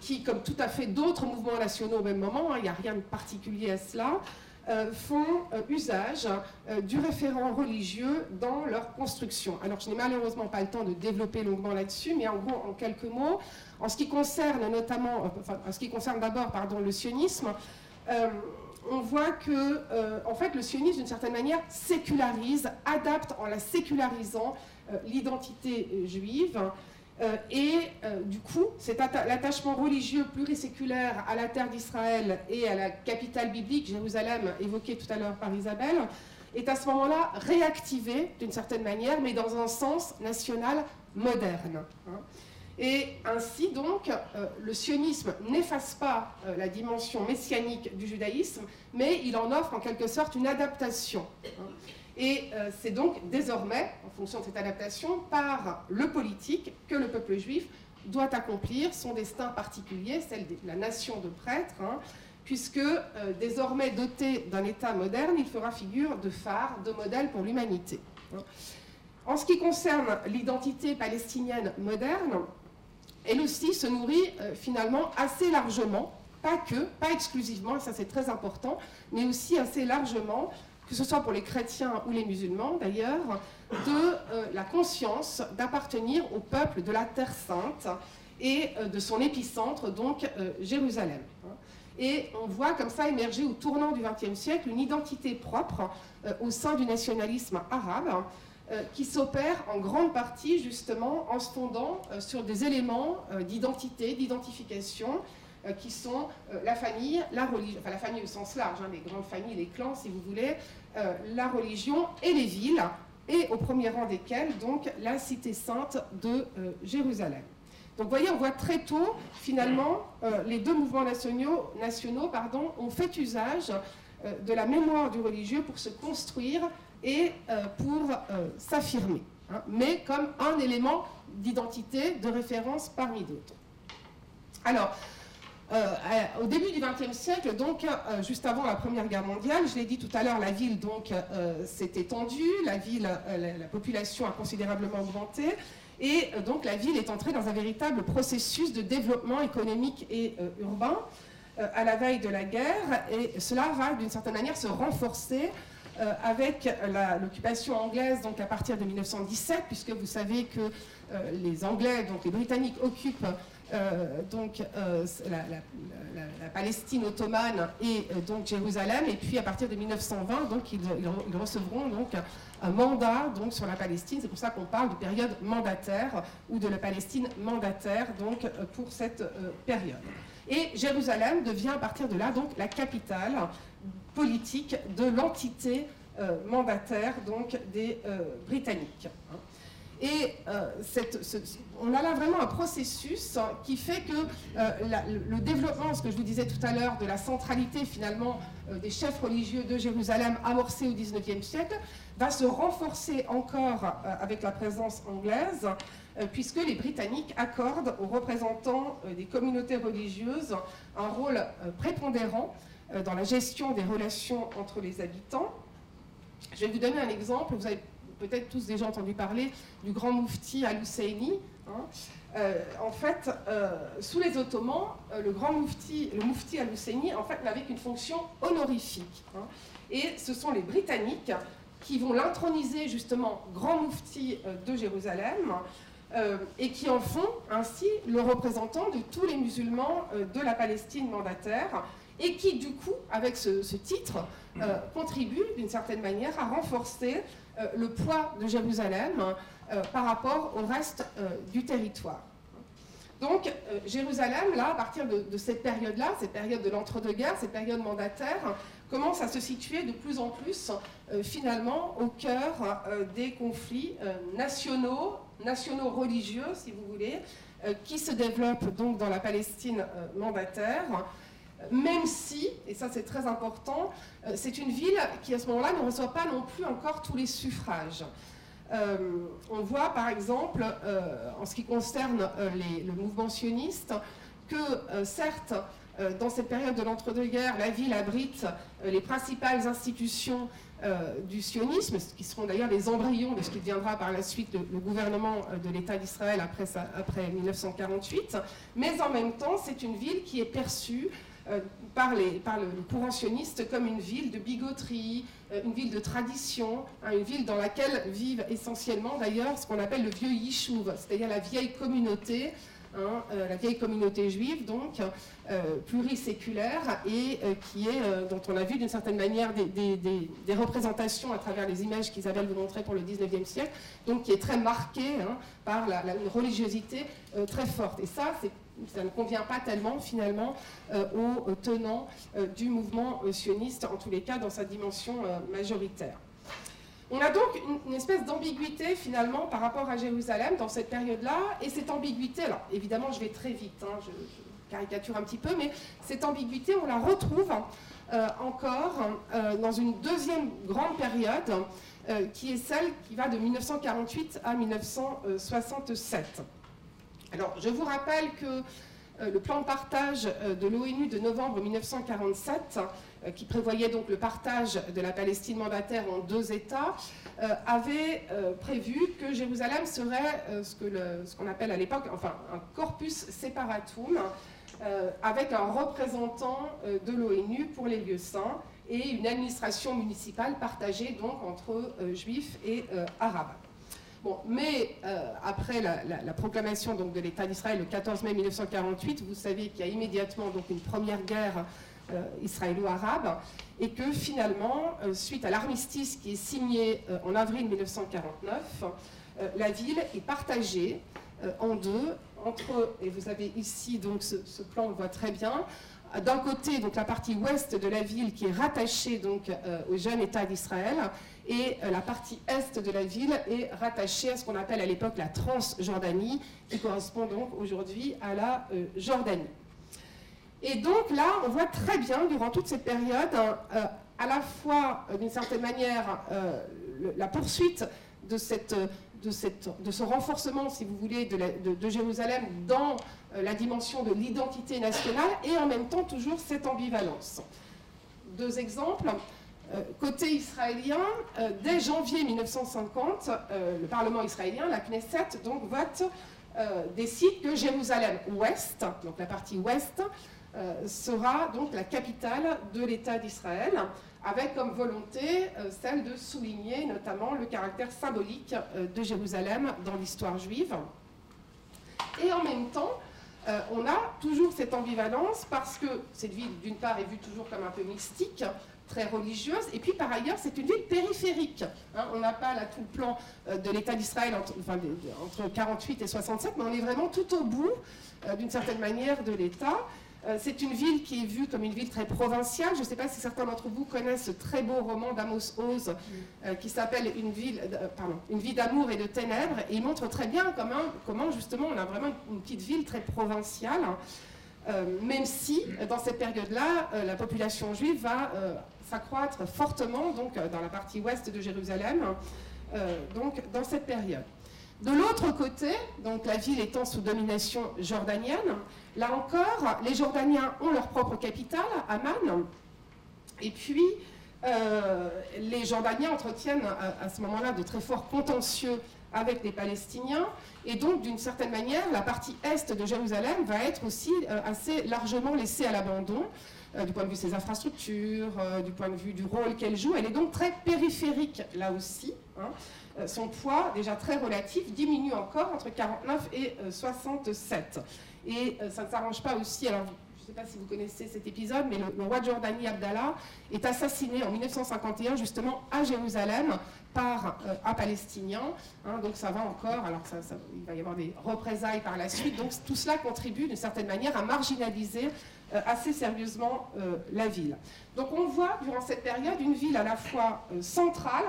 Speaker 2: qui, comme tout à fait d'autres mouvements nationaux au même moment, hein, il n'y a rien de particulier à cela, font usage du référent religieux dans leur construction. Alors je n'ai malheureusement pas le temps de développer longuement là-dessus, mais en gros, en quelques mots, en ce qui concerne notamment, en ce qui concerne d'abord, pardon, le sionisme, on voit que, en fait, le sionisme, d'une certaine manière, sécularise, adapte en la sécularisant l'identité juive. Euh, et euh, du coup, l'attachement religieux pluriséculaire à la terre d'Israël et à la capitale biblique, Jérusalem, évoqué tout à l'heure par Isabelle, est à ce moment-là réactivé d'une certaine manière, mais dans un sens national moderne. Hein. Et ainsi donc, euh, le sionisme n'efface pas la dimension messianique du judaïsme, mais il en offre en quelque sorte une adaptation. Hein. Et euh, c'est donc désormais, en fonction de cette adaptation, par le politique que le peuple juif doit accomplir son destin particulier, celle de la nation de prêtres, hein, puisque euh, désormais doté d'un État moderne, il fera figure de phare, de modèle pour l'humanité. Hein. En ce qui concerne l'identité palestinienne moderne, elle aussi se nourrit euh, finalement assez largement, pas que, pas exclusivement, ça c'est très important, mais aussi assez largement que ce soit pour les chrétiens ou les musulmans d'ailleurs, de euh, la conscience d'appartenir au peuple de la Terre sainte et euh, de son épicentre, donc Jérusalem. Et on voit comme ça émerger au tournant du XXe siècle une identité propre au sein du nationalisme arabe qui s'opère en grande partie justement en se fondant sur des éléments d'identité, d'identification, euh, qui sont euh, la famille, la religion, enfin la famille au sens large, hein, les grandes familles, les clans si vous voulez, euh, la religion et les villes, et au premier rang desquelles donc la cité sainte de Jérusalem. Donc vous voyez, on voit très tôt, finalement, les deux mouvements nationaux, ont fait usage de la mémoire du religieux pour se construire et pour s'affirmer, hein, mais comme un élément d'identité, de référence parmi d'autres. Alors, au début du XXe siècle, donc juste avant la Première Guerre mondiale, je l'ai dit tout à l'heure, la ville donc s'est étendue, la, population a considérablement augmenté, et donc la ville est entrée dans un véritable processus de développement économique et urbain à la veille de la guerre, et cela va d'une certaine manière se renforcer euh, avec l'occupation anglaise donc à partir de 1917, puisque vous savez que euh, les Anglais, donc les Britanniques occupent euh, donc la, Palestine ottomane et donc Jérusalem, et puis à partir de 1920, donc ils, recevront donc un mandat donc sur la Palestine. C'est pour ça qu'on parle de période mandataire ou de la Palestine mandataire donc pour cette période. Et Jérusalem devient à partir de là donc la capitale politique de l'entité euh, mandataire donc des euh, Britanniques. Et euh, on a là vraiment un processus qui fait que le développement, ce que je vous disais tout à l'heure, de la centralité finalement des chefs religieux de Jérusalem amorcé au XIXe siècle, va se renforcer encore avec la présence anglaise, puisque les Britanniques accordent aux représentants des communautés religieuses un rôle prépondérant euh, dans la gestion des relations entre les habitants. Je vais vous donner un exemple. Vous avez peut-être tous déjà entendu parler du grand moufti al-Husseini. Hein. Euh, en fait, euh, sous les Ottomans, le grand moufti al-Husseini, en fait, n'avait qu'une fonction honorifique. Hein. Et ce sont les Britanniques qui vont l'introniser justement grand moufti de Jérusalem et qui en font ainsi le représentant de tous les musulmans de la Palestine mandataire et qui, du coup, avec ce, titre, euh, contribue d'une certaine manière à renforcer euh, le poids de Jérusalem euh, par rapport au reste du territoire. Donc, Jérusalem, là, à partir de, cette période-là, cette période de l'entre-deux-guerres, cette période mandataire, commence à se situer de plus en plus, finalement, au cœur des conflits nationaux, nationaux-religieux, si vous voulez, qui se développent donc dans la Palestine mandataire, même si, et ça c'est très important, euh, c'est une ville qui à ce moment-là ne reçoit pas non plus encore tous les suffrages. Euh, on voit par exemple, euh, en ce qui concerne le mouvement sioniste, que certes, dans cette période de l'entre-deux-guerres, la ville abrite les principales institutions du sionisme, qui seront d'ailleurs les embryons de ce qui deviendra par la suite le, gouvernement de l'État d'Israël après, après 1948, mais en même temps, c'est une ville qui est perçue euh, par, les, par, le courant sioniste comme une ville de bigoterie, euh, une ville de tradition, hein, une ville dans laquelle vivent essentiellement d'ailleurs ce qu'on appelle le vieux Yishuv, c'est-à-dire la vieille communauté, hein, euh, la vieille communauté juive, donc pluriséculaire, et qui est, dont on a vu d'une certaine manière des, représentations à travers les images qu'Isabelle vous montrait pour le 19e siècle, donc qui est très marquée hein, par la, religiosité très forte. Et ça, ça ne convient pas tellement finalement euh, aux tenants euh, du mouvement euh, sioniste, en tous les cas dans sa dimension majoritaire. On a donc une, espèce d'ambiguïté finalement par rapport à Jérusalem dans cette période-là, et cette ambiguïté, alors évidemment je vais très vite, hein, je, caricature un petit peu, mais cette ambiguïté on la retrouve encore dans une deuxième grande période qui est celle qui va de 1948 à 1967. Alors, je vous rappelle que euh, le plan de partage euh, de l'ONU de novembre 1947, euh, qui prévoyait donc le partage de la Palestine mandataire en deux États, avait prévu que Jérusalem serait ce qu'on appelle à l'époque, enfin, un corpus separatum, avec un représentant de l'ONU pour les lieux saints et une administration municipale partagée donc entre juifs et arabes. Bon, mais euh, après la, proclamation donc, de l'État d'Israël le 14 mai 1948, vous savez qu'il y a immédiatement donc, une première guerre euh, israélo-arabe et que finalement, euh, suite à l'armistice qui est signé en avril 1949, la ville est partagée en deux entre, et vous avez ici donc ce, plan, on le voit très bien, d'un côté donc la partie ouest de la ville qui est rattachée donc au jeune État d'Israël et euh, la partie est de la ville est rattachée à ce qu'on appelle à l'époque la Transjordanie, qui correspond donc aujourd'hui à la euh, Jordanie. Et donc là, on voit très bien durant toute cette période, euh, à la fois d'une certaine manière la poursuite de ce renforcement, si vous voulez, de, Jérusalem dans la dimension de l'identité nationale et en même temps toujours cette ambivalence. Deux exemples. Euh, côté israélien, dès janvier 1950, le Parlement israélien, la Knesset, donc vote, décide que Jérusalem-Ouest, donc la partie ouest, sera donc la capitale de l'État d'Israël avec comme volonté euh, celle de souligner notamment le caractère symbolique euh, de Jérusalem dans l'histoire juive. Et en même temps, euh, on a toujours cette ambivalence parce que cette ville, d'une part, est vue toujours comme un peu mystique, très religieuse, et puis par ailleurs, c'est une ville périphérique. Hein. on n'a pas là tout le plan de l'État d'Israël entre, enfin, entre 48 et 67, mais on est vraiment tout au bout, d'une certaine manière, de l'État. Euh, c'est une ville qui est vue comme une ville très provinciale. Je ne sais pas si certains d'entre vous connaissent ce très beau roman d'Amos Oz euh, qui s'appelle une, ville, euh, une vie d'amour et de ténèbres. Et il montre très bien comment, comment justement on a vraiment une petite ville très provinciale. Même si dans cette période-là, la population juive va s'accroître fortement donc, dans la partie ouest de Jérusalem, donc dans cette période. De l'autre côté, donc la ville étant sous domination jordanienne, Là encore, les Jordaniens ont leur propre capitale, Amman, et puis euh, les Jordaniens entretiennent à, ce moment-là de très forts contentieux avec les Palestiniens, et donc d'une certaine manière, la partie est de Jérusalem va être aussi euh, assez largement laissée à l'abandon. Euh, du point de vue de ses infrastructures, du point de vue du rôle qu'elle joue. Elle est donc très périphérique là aussi. Hein. son poids, déjà très relatif, diminue encore entre 49 et 67. Et euh, ça ne s'arrange pas aussi, alors je ne sais pas si vous connaissez cet épisode, mais le, roi de Jordanie Abdallah est assassiné en 1951 justement à Jérusalem par euh, un Palestinien. Hein, donc ça va encore, alors ça, il va y avoir des représailles par la suite. Donc tout cela contribue d'une certaine manière à marginaliser euh, assez sérieusement la ville. Donc on voit durant cette période une ville à la fois centrale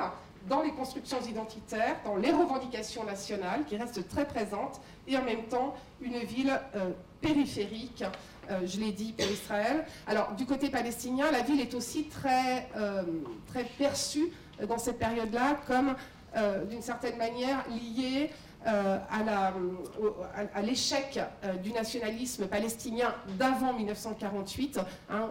Speaker 2: dans les constructions identitaires, dans les revendications nationales qui restent très présentes, et en même temps une ville euh, périphérique, euh, je l'ai dit, pour Israël. Alors, du côté palestinien, la ville est aussi très, euh, très perçue dans cette période-là comme, d'une certaine manière, liée à l'échec du nationalisme palestinien d'avant 1948, hein,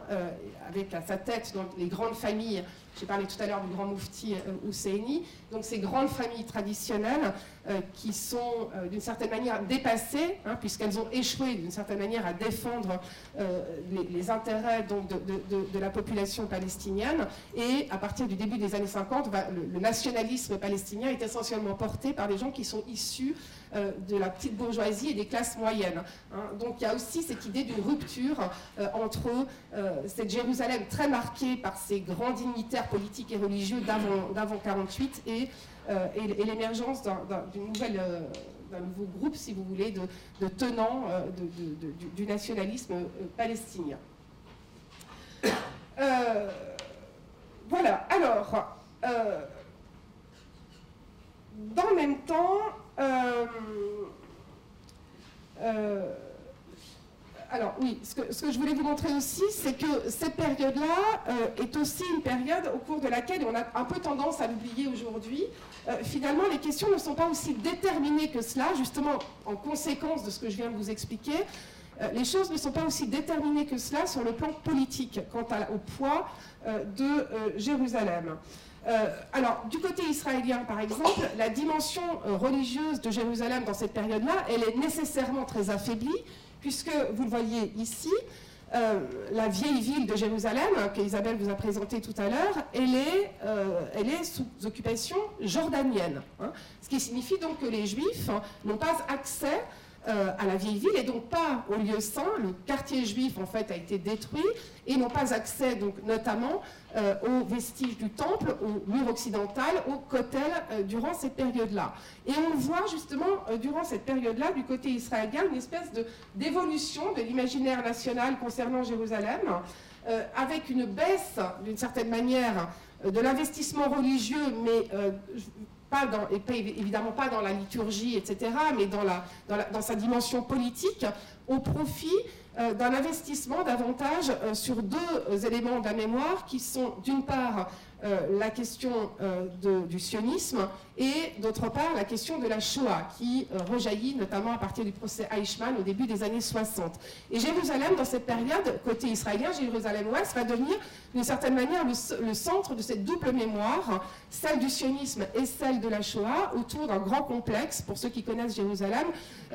Speaker 2: avec à sa tête donc, les grandes familles j'ai parlé tout à l'heure du grand moufti euh, Husseini. Donc ces grandes familles traditionnelles euh, qui sont euh, d'une certaine manière dépassées, hein, puisqu'elles ont échoué d'une certaine manière à défendre les, intérêts donc, de, la population palestinienne. Et à partir du début des années 50, le, nationalisme palestinien est essentiellement porté par des gens qui sont issus de la petite bourgeoisie et des classes moyennes. Hein. Donc il y a aussi cette idée d'une rupture entre cette Jérusalem très marquée par ces grands dignitaires politiques et religieux d'avant 48 et, euh, et, l'émergence euh, d'un nouveau groupe, si vous voulez, de, tenants euh, du, nationalisme palestinien. voilà, alors, dans le même temps, alors oui, ce que, je voulais vous montrer aussi, c'est que cette période-là euh, est aussi une période au cours de laquelle on a un peu tendance à l'oublier aujourd'hui. Euh, finalement, les questions ne sont pas aussi déterminées que cela, justement en conséquence de ce que je viens de vous expliquer. Euh, les choses ne sont pas aussi déterminées que cela sur le plan politique quant au poids de Jérusalem. Alors, du côté israélien, par exemple, la dimension religieuse de Jérusalem dans cette période-là, elle est nécessairement très affaiblie, puisque vous le voyez ici, euh, la vieille ville de Jérusalem, qu'Isabelle vous a présentée tout à l'heure, elle, est, euh, elle est sous occupation jordanienne. Hein. ce qui signifie donc que les Juifs n'ont pas accès euh, à la vieille ville et donc pas au lieu saint. Le quartier juif en fait a été détruit et n'ont pas accès donc notamment euh, aux vestiges du temple, au mur occidental, au kotel euh, durant cette période-là. Et on voit justement durant cette période-là du côté israélien une espèce d'évolution de l'imaginaire national concernant Jérusalem avec une baisse d'une certaine manière de l'investissement religieux, mais et évidemment pas dans la liturgie, etc., mais dans, sa dimension politique, au profit euh, d'un investissement davantage euh, sur deux éléments de la mémoire qui sont d'une part euh, la question euh, du sionisme et d'autre part la question de la Shoah qui euh, rejaillit notamment à partir du procès Eichmann au début des années 60. Et Jérusalem, dans cette période, côté israélien, Jérusalem-Ouest va devenir d'une certaine manière le, centre de cette double mémoire, celle du sionisme et celle de la Shoah, autour d'un grand complexe, pour ceux qui connaissent Jérusalem,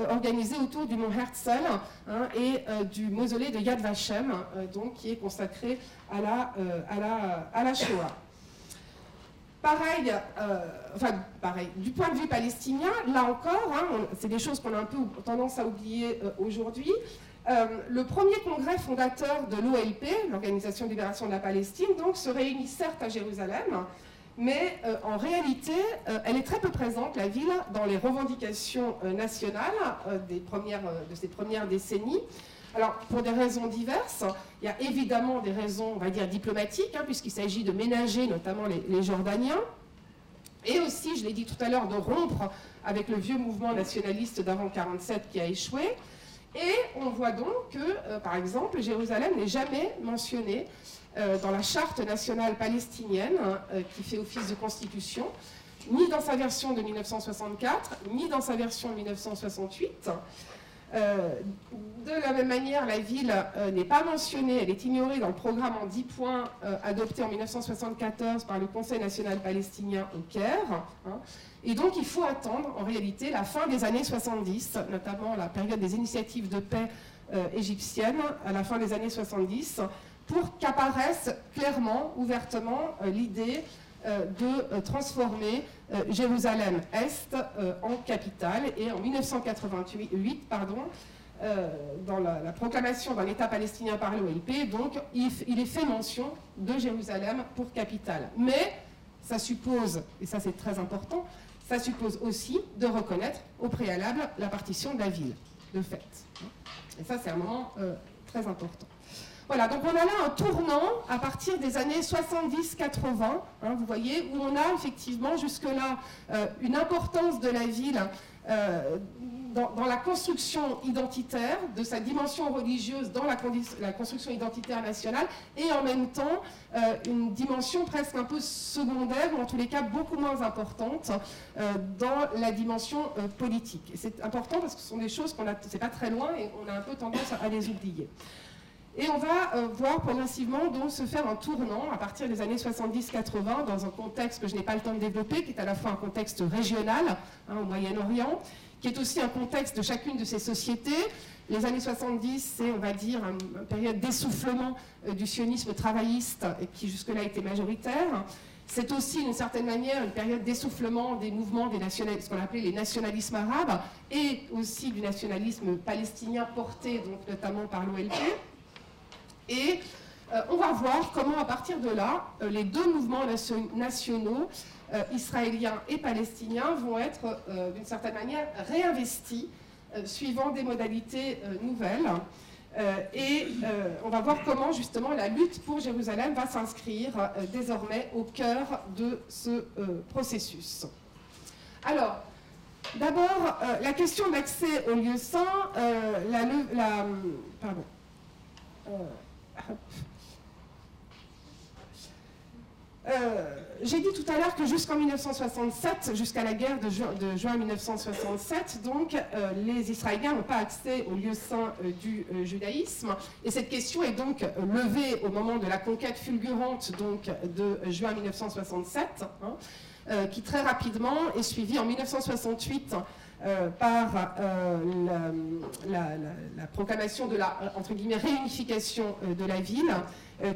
Speaker 2: organisé autour du mont Herzl hein, et du mausolée de Yad Vashem, donc, qui est consacré à la, Shoah. Pareil, euh, enfin, pareil, du point de vue palestinien, là encore, hein, c'est des choses qu'on a un peu tendance à oublier euh, aujourd'hui. Euh, le premier congrès fondateur de l'OLP, l'Organisation de libération de la Palestine, donc, se réunit certes à Jérusalem, mais en réalité, elle est très peu présente, la ville, dans les revendications nationales des premières, de ces premières décennies. Alors, pour des raisons diverses, il y a évidemment des raisons, on va dire, diplomatiques, hein, puisqu'il s'agit de ménager notamment les, Jordaniens, et aussi, je l'ai dit tout à l'heure, de rompre avec le vieux mouvement nationaliste d'avant 1947 qui a échoué. Et on voit donc que, euh, par exemple, Jérusalem n'est jamais mentionné euh, dans la charte nationale palestinienne hein, euh, qui fait office de constitution, ni dans sa version de 1964, ni dans sa version de 1968. Euh, de la même manière, la ville euh, n'est pas mentionnée, elle est ignorée dans le programme en 10 points euh, adopté en 1974 par le Conseil national palestinien au Caire. Hein. Et donc il faut attendre en réalité la fin des années 70, notamment la période des initiatives de paix égyptiennes à la fin des années 70, pour qu'apparaisse clairement, ouvertement, l'idée de transformer euh, Jérusalem-Est euh, en capitale. Et en 1988, pardon, euh, dans la, proclamation d'un État palestinien par l'OLP, donc il, est fait mention de Jérusalem pour capitale. Mais ça suppose, et ça c'est très important, ça suppose aussi de reconnaître au préalable la partition de la ville, de fait. Et ça c'est un moment très important. Voilà, donc on a là un tournant à partir des années 70-80, hein, vous voyez, où on a effectivement jusque-là euh, une importance de la ville euh, dans, la construction identitaire, de sa dimension religieuse dans la, construction identitaire nationale, et en même temps euh, une dimension presque un peu secondaire, ou en tous les cas beaucoup moins importante, dans la dimension politique. C'est important parce que ce sont des choses qu'on a, pas très loin, et on a un peu tendance à les oublier. Et on va euh, voir progressivement donc se faire un tournant à partir des années 70-80 dans un contexte que je n'ai pas le temps de développer, qui est à la fois un contexte régional hein, au Moyen-Orient, qui est aussi un contexte de chacune de ces sociétés. Les années 70, c'est, on va dire, une période d'essoufflement euh, du sionisme travailliste qui jusque-là était majoritaire. C'est aussi, d'une certaine manière, une période d'essoufflement des mouvements des ce qu'on appelait les nationalismes arabes, et aussi du nationalisme palestinien porté donc, notamment par l'OLP. Et euh, on va voir comment, à partir de là, euh, les deux mouvements nationaux, euh, israéliens et palestiniens, vont être, d'une certaine manière, réinvestis suivant des modalités nouvelles. et on va voir comment, justement, la lutte pour Jérusalem va s'inscrire désormais au cœur de ce processus. Alors, d'abord, la question d'accès aux lieux saints, la, la, pardon, euh, j'ai dit tout à l'heure que jusqu'en 1967, jusqu'à la guerre de, juin 1967, donc euh, les Israéliens n'ont pas accès aux lieux saints euh, du judaïsme. Et cette question est donc levée au moment de la conquête fulgurante donc, de juin 1967, hein, qui très rapidement est suivie en 1968 euh, par euh, la, proclamation de la entre guillemets, réunification euh, de la ville,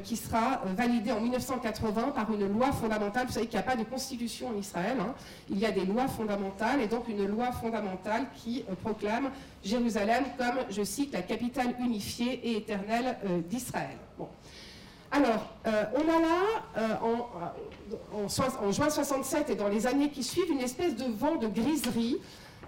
Speaker 2: qui sera validée en 1980 par une loi fondamentale. Vous savez qu'il n'y a pas de constitution en Israël, hein. il y a des lois fondamentales, et donc une loi fondamentale qui proclame Jérusalem comme, je cite, la capitale unifiée et éternelle d'Israël. Bon. Alors, on a là, en, en, juin 67 et dans les années qui suivent, une espèce de vent de griserie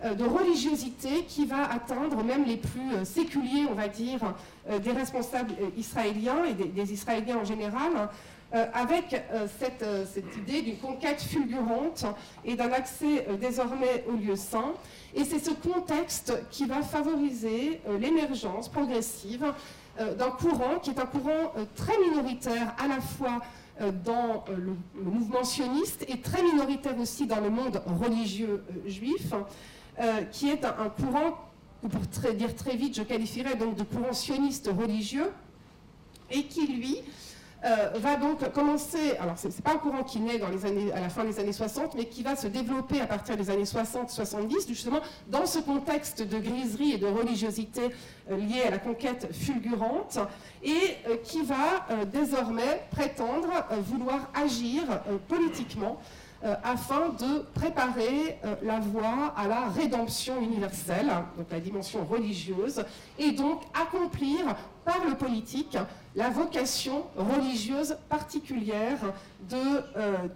Speaker 2: de religiosité qui va atteindre même les plus euh, séculiers, on va dire, euh, des responsables israéliens et des, Israéliens en général, avec cette, cette, idée d'une conquête fulgurante et d'un accès désormais aux lieux saints. Et c'est ce contexte qui va favoriser l'émergence progressive d'un courant qui est un courant très minoritaire à la fois dans le, mouvement sioniste et très minoritaire aussi dans le monde religieux juif, qui est un, courant, pour dire très vite, je qualifierais donc de courant sioniste religieux, et qui, lui, euh, va donc commencer, alors ce n'est pas un courant qui naît dans les années, à la fin des années 60, mais qui va se développer à partir des années 60-70, justement dans ce contexte de griserie et de religiosité euh, liée à la conquête fulgurante, et euh, qui va désormais prétendre vouloir agir politiquement afin de préparer la voie à la rédemption universelle, donc la dimension religieuse, et donc accomplir par le politique la vocation religieuse particulière euh,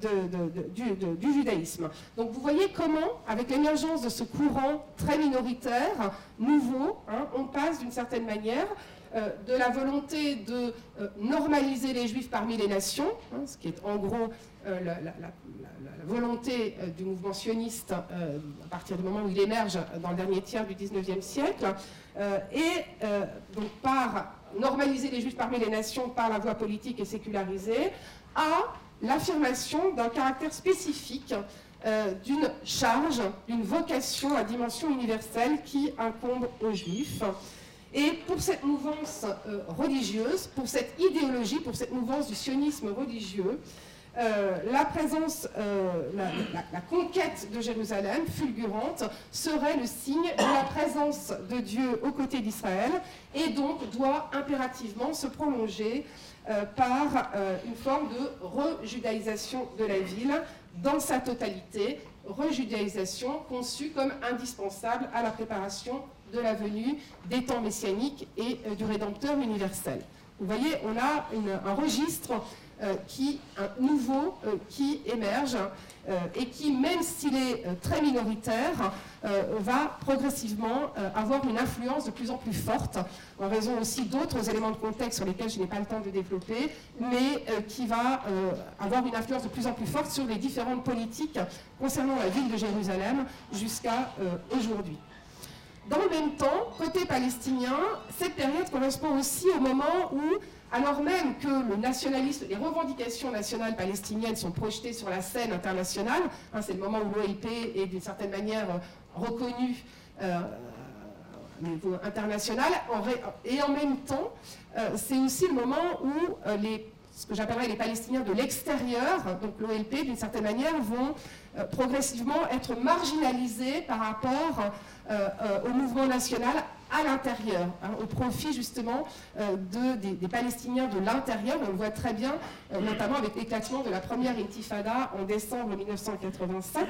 Speaker 2: du, judaïsme. Donc vous voyez comment, avec l'émergence de ce courant très minoritaire, nouveau, hein, on passe d'une certaine manière euh, de la volonté de euh, normaliser les juifs parmi les nations, hein, ce qui est en gros la, volonté du mouvement sioniste à partir du moment où il émerge dans le dernier tiers du 19e siècle, et donc par normaliser les juifs parmi les nations par la voie politique et sécularisée, à l'affirmation d'un caractère spécifique euh, d'une charge, d'une vocation à dimension universelle qui incombe aux juifs. Et pour cette mouvance euh, religieuse, pour cette idéologie, pour cette mouvance du sionisme religieux, euh, la présence, la, conquête de Jérusalem fulgurante serait le signe de la présence de Dieu aux côtés d'Israël et donc doit impérativement se prolonger euh, par euh, une forme de rejudaïsation de la ville dans sa totalité, rejudaïsation conçue comme indispensable à la préparation de la venue des temps messianiques et euh, du Rédempteur universel. Vous voyez, on a un registre qui, un nouveau qui émerge euh, et qui, même s'il est euh, très minoritaire, euh, va progressivement avoir une influence de plus en plus forte, en raison aussi d'autres éléments de contexte sur lesquels je n'ai pas le temps de développer, mais qui va avoir une influence de plus en plus forte sur les différentes politiques concernant la ville de Jérusalem jusqu'à aujourd'hui. Dans le même temps, côté palestinien, cette période correspond aussi au moment où alors même que le nationalisme, les revendications nationales palestiniennes sont projetées sur la scène internationale, hein, c'est le moment où l'OIP est d'une certaine manière reconnu euh, international, et en même temps, euh, c'est aussi le moment où euh, les, ce que j'appellerais les Palestiniens de l'extérieur, donc l'OLP d'une certaine manière, vont progressivement être marginalisés par rapport au mouvement national à l'intérieur, hein, au profit justement euh, de, des, Palestiniens de l'intérieur. On le voit très bien, euh, notamment avec l'éclatement de la première intifada en décembre 1987.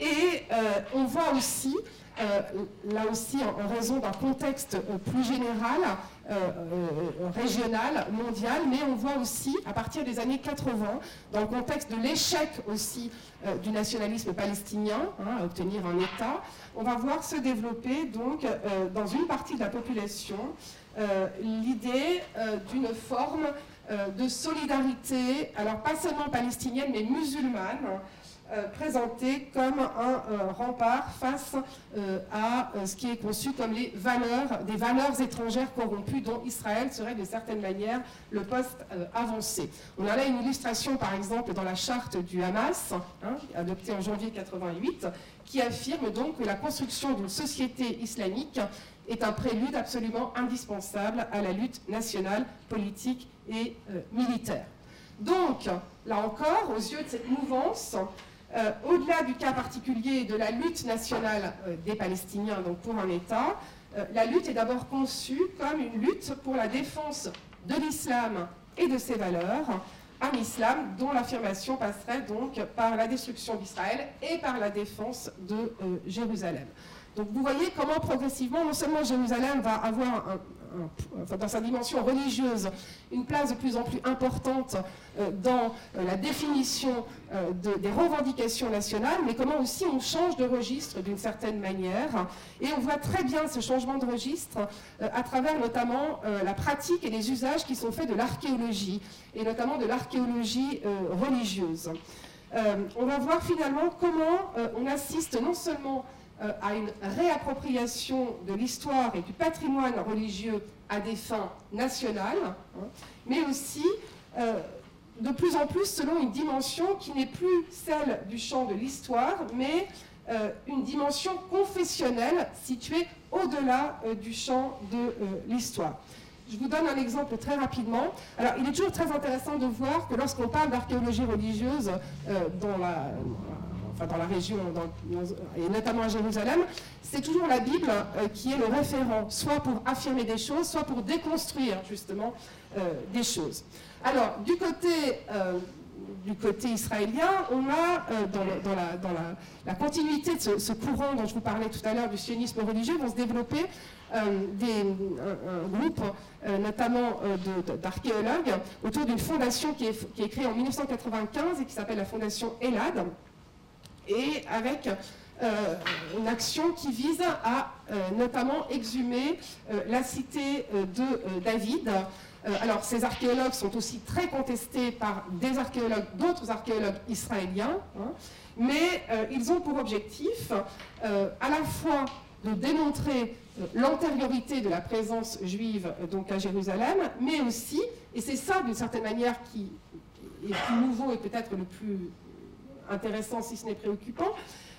Speaker 2: Et euh, on voit aussi, là aussi en, raison d'un contexte plus général, régional, mondial, mais on voit aussi à partir des années 80, dans le contexte de l'échec aussi du nationalisme palestinien, hein, à obtenir un État, on va voir se développer donc euh, dans une partie de la population euh, l'idée euh, d'une forme de solidarité, alors pas seulement palestinienne mais musulmane, présentée comme un rempart face à ce qui est conçu comme les valeurs, des valeurs étrangères corrompues dont Israël serait de certaine manière le poste avancé. On a là une illustration par exemple dans la charte du Hamas, hein, adoptée en janvier 88, qui affirme donc que la construction d'une société islamique est un prélude absolument indispensable à la lutte nationale, politique et euh, militaire. Donc, là encore, aux yeux de cette mouvance, euh, au-delà du cas particulier de la lutte nationale euh, des Palestiniens donc pour un État, la lutte est d'abord conçue comme une lutte pour la défense de l'islam et de ses valeurs, un islam dont l'affirmation passerait donc par la destruction d'Israël et par la défense de euh, Jérusalem. Donc vous voyez comment progressivement, non seulement Jérusalem va avoir un, dans sa dimension religieuse, une place de plus en plus importante euh, dans euh, la définition euh, des revendications nationales, mais comment aussi on change de registre d'une certaine manière. Et on voit très bien ce changement de registre à travers notamment la pratique et les usages qui sont faits de l'archéologie, et notamment de l'archéologie religieuse. on va voir finalement comment on assiste non seulement euh, à une réappropriation de l'histoire et du patrimoine religieux à des fins nationales, hein, mais aussi euh, de plus en plus selon une dimension qui n'est plus celle du champ de l'histoire, mais une dimension confessionnelle située au-delà du champ de l'histoire. Je vous donne un exemple très rapidement. Alors, il est toujours très intéressant de voir que lorsqu'on parle d'archéologie religieuse dans la, enfin dans la région, et notamment à Jérusalem, c'est toujours la Bible euh, qui est le référent, soit pour affirmer des choses, soit pour déconstruire justement euh, des choses. Alors, du côté, euh, israélien, on a, dans, la, continuité de ce, courant dont je vous parlais tout à l'heure, du sionisme religieux, vont se développer des, un, groupe, notamment d'archéologues, autour d'une fondation qui est, qui est, créée en 1995 et qui s'appelle la fondation Elad, et avec euh, une action qui vise à euh, notamment exhumer euh, la cité de David. alors ces archéologues sont aussi très contestés par d'autres archéologues israéliens, hein, mais ils ont pour objectif à la fois de démontrer l'antériorité de la présence juive donc à Jérusalem, mais aussi, et c'est ça d'une certaine manière qui est plus nouveau et peut-être le plus intéressant si ce n'est préoccupant,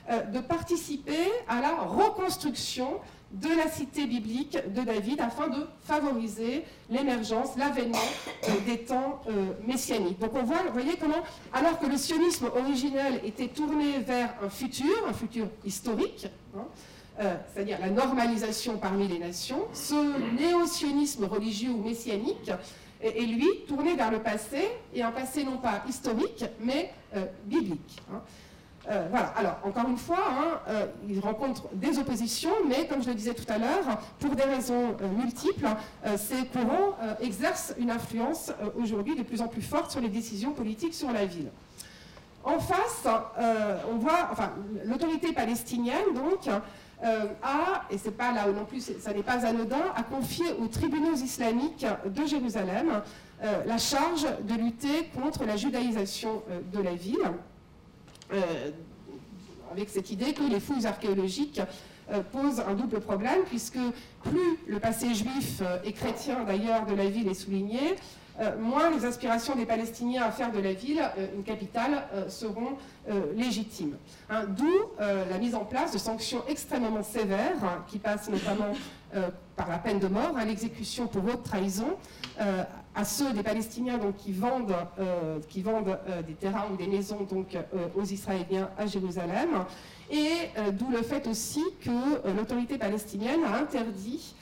Speaker 2: euh, de participer à la reconstruction de la cité biblique de David afin de favoriser l'émergence, l'avènement euh, des temps euh, messianiques. Donc on voit, vous voyez comment, alors que le sionisme originel était tourné vers un futur, un futur historique, hein, c'est-à-dire la normalisation parmi les nations, ce néo-sionisme religieux ou messianique et, lui tourné vers le passé, et un passé non pas historique, mais euh, biblique. Hein. Euh, voilà, alors encore une fois, hein, euh, il rencontre des oppositions, mais comme je le disais tout à l'heure, pour des raisons multiples, ces courants exercent une influence aujourd'hui de plus en plus forte sur les décisions politiques sur la ville. En face, on voit, l'autorité palestinienne, donc, euh, a, et c'est pas là non plus, ça n'est pas anodin, a confié aux tribunaux islamiques de Jérusalem euh, la charge de lutter contre la judaïsation euh, de la ville, avec cette idée que les fouilles archéologiques posent un double problème, puisque plus le passé juif et chrétien d'ailleurs de la ville est souligné, euh, moins les aspirations des Palestiniens à faire de la ville euh, une capitale euh, seront légitimes. Hein, d'où la mise en place de sanctions extrêmement sévères, hein, qui passent notamment par la peine de mort, à l'exécution pour haute trahison, à ceux des Palestiniens donc, qui vendent, qui vendent des terrains ou des maisons donc, aux Israéliens à Jérusalem, et d'où le fait aussi que l'autorité palestinienne a interdit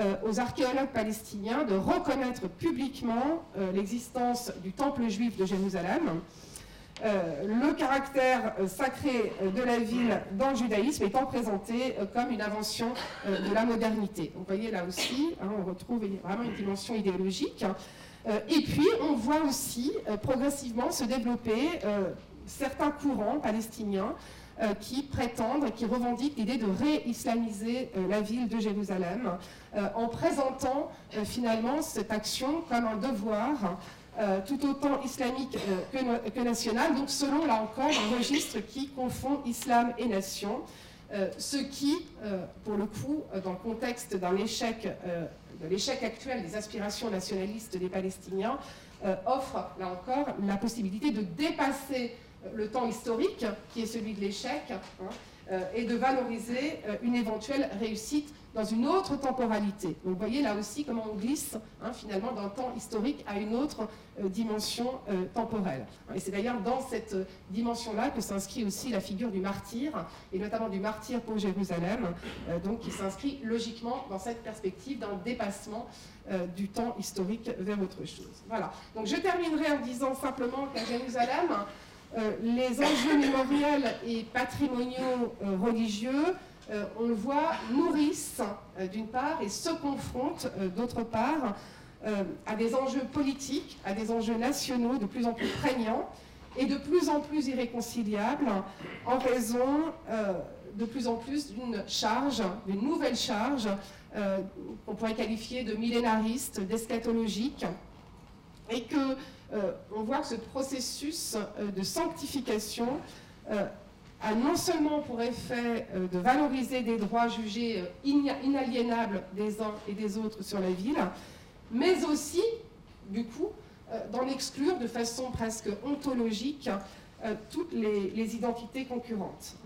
Speaker 2: euh, aux archéologues palestiniens de reconnaître publiquement euh, l'existence du temple juif de Jérusalem, euh, le caractère sacré de la ville dans le judaïsme étant présenté comme une invention de la modernité. vous voyez là aussi, hein, on retrouve vraiment une dimension idéologique. et puis on voit aussi progressivement se développer certains courants palestiniens qui prétendent, qui revendiquent l'idée de réislamiser la ville de Jérusalem, en présentant finalement cette action comme un devoir tout autant islamique que, national, donc selon là encore un registre qui confond islam et nation, ce qui, pour le coup, dans le contexte d'un échec, de l'échec actuel des aspirations nationalistes des Palestiniens, offre là encore la possibilité de dépasser le temps historique, qui est celui de l'échec, hein, euh, et de valoriser euh, une éventuelle réussite dans une autre temporalité. Donc vous voyez là aussi comment on glisse hein, finalement d'un temps historique à une autre euh, dimension temporelle. Et c'est d'ailleurs dans cette dimension-là que s'inscrit aussi la figure du martyr, et notamment du martyr pour Jérusalem, donc qui s'inscrit logiquement dans cette perspective d'un dépassement du temps historique vers autre chose. Voilà. Donc je terminerai en disant simplement qu'à Jérusalem, euh, les enjeux mémoriels et patrimoniaux euh, religieux, euh, on le voit, nourrissent d'une part et se confrontent d'autre part à des enjeux politiques, à des enjeux nationaux de plus en plus prégnants et de plus en plus irréconciliables en raison de plus en plus d'une charge, d'une nouvelle charge qu'on pourrait qualifier de millénariste, d'eschatologique, et que euh, on voit que ce processus euh, de sanctification euh, a non seulement pour effet de valoriser des droits jugés inaliénables des uns et des autres sur la ville, mais aussi, du coup, d'en exclure de façon presque ontologique toutes les, identités concurrentes.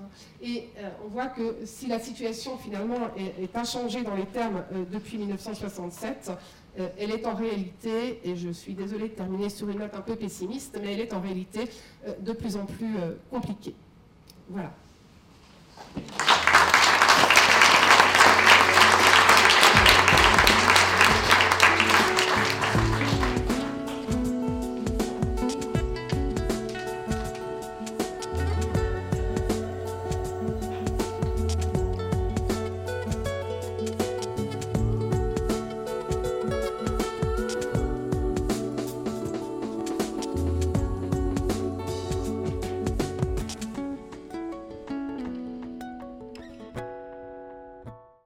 Speaker 2: Et on voit que si la situation finalement est, est inchangée dans les termes depuis 1967, elle est en réalité, et je suis désolée de terminer sur une note un peu pessimiste, mais elle est en réalité de plus en plus compliquée. Voilà.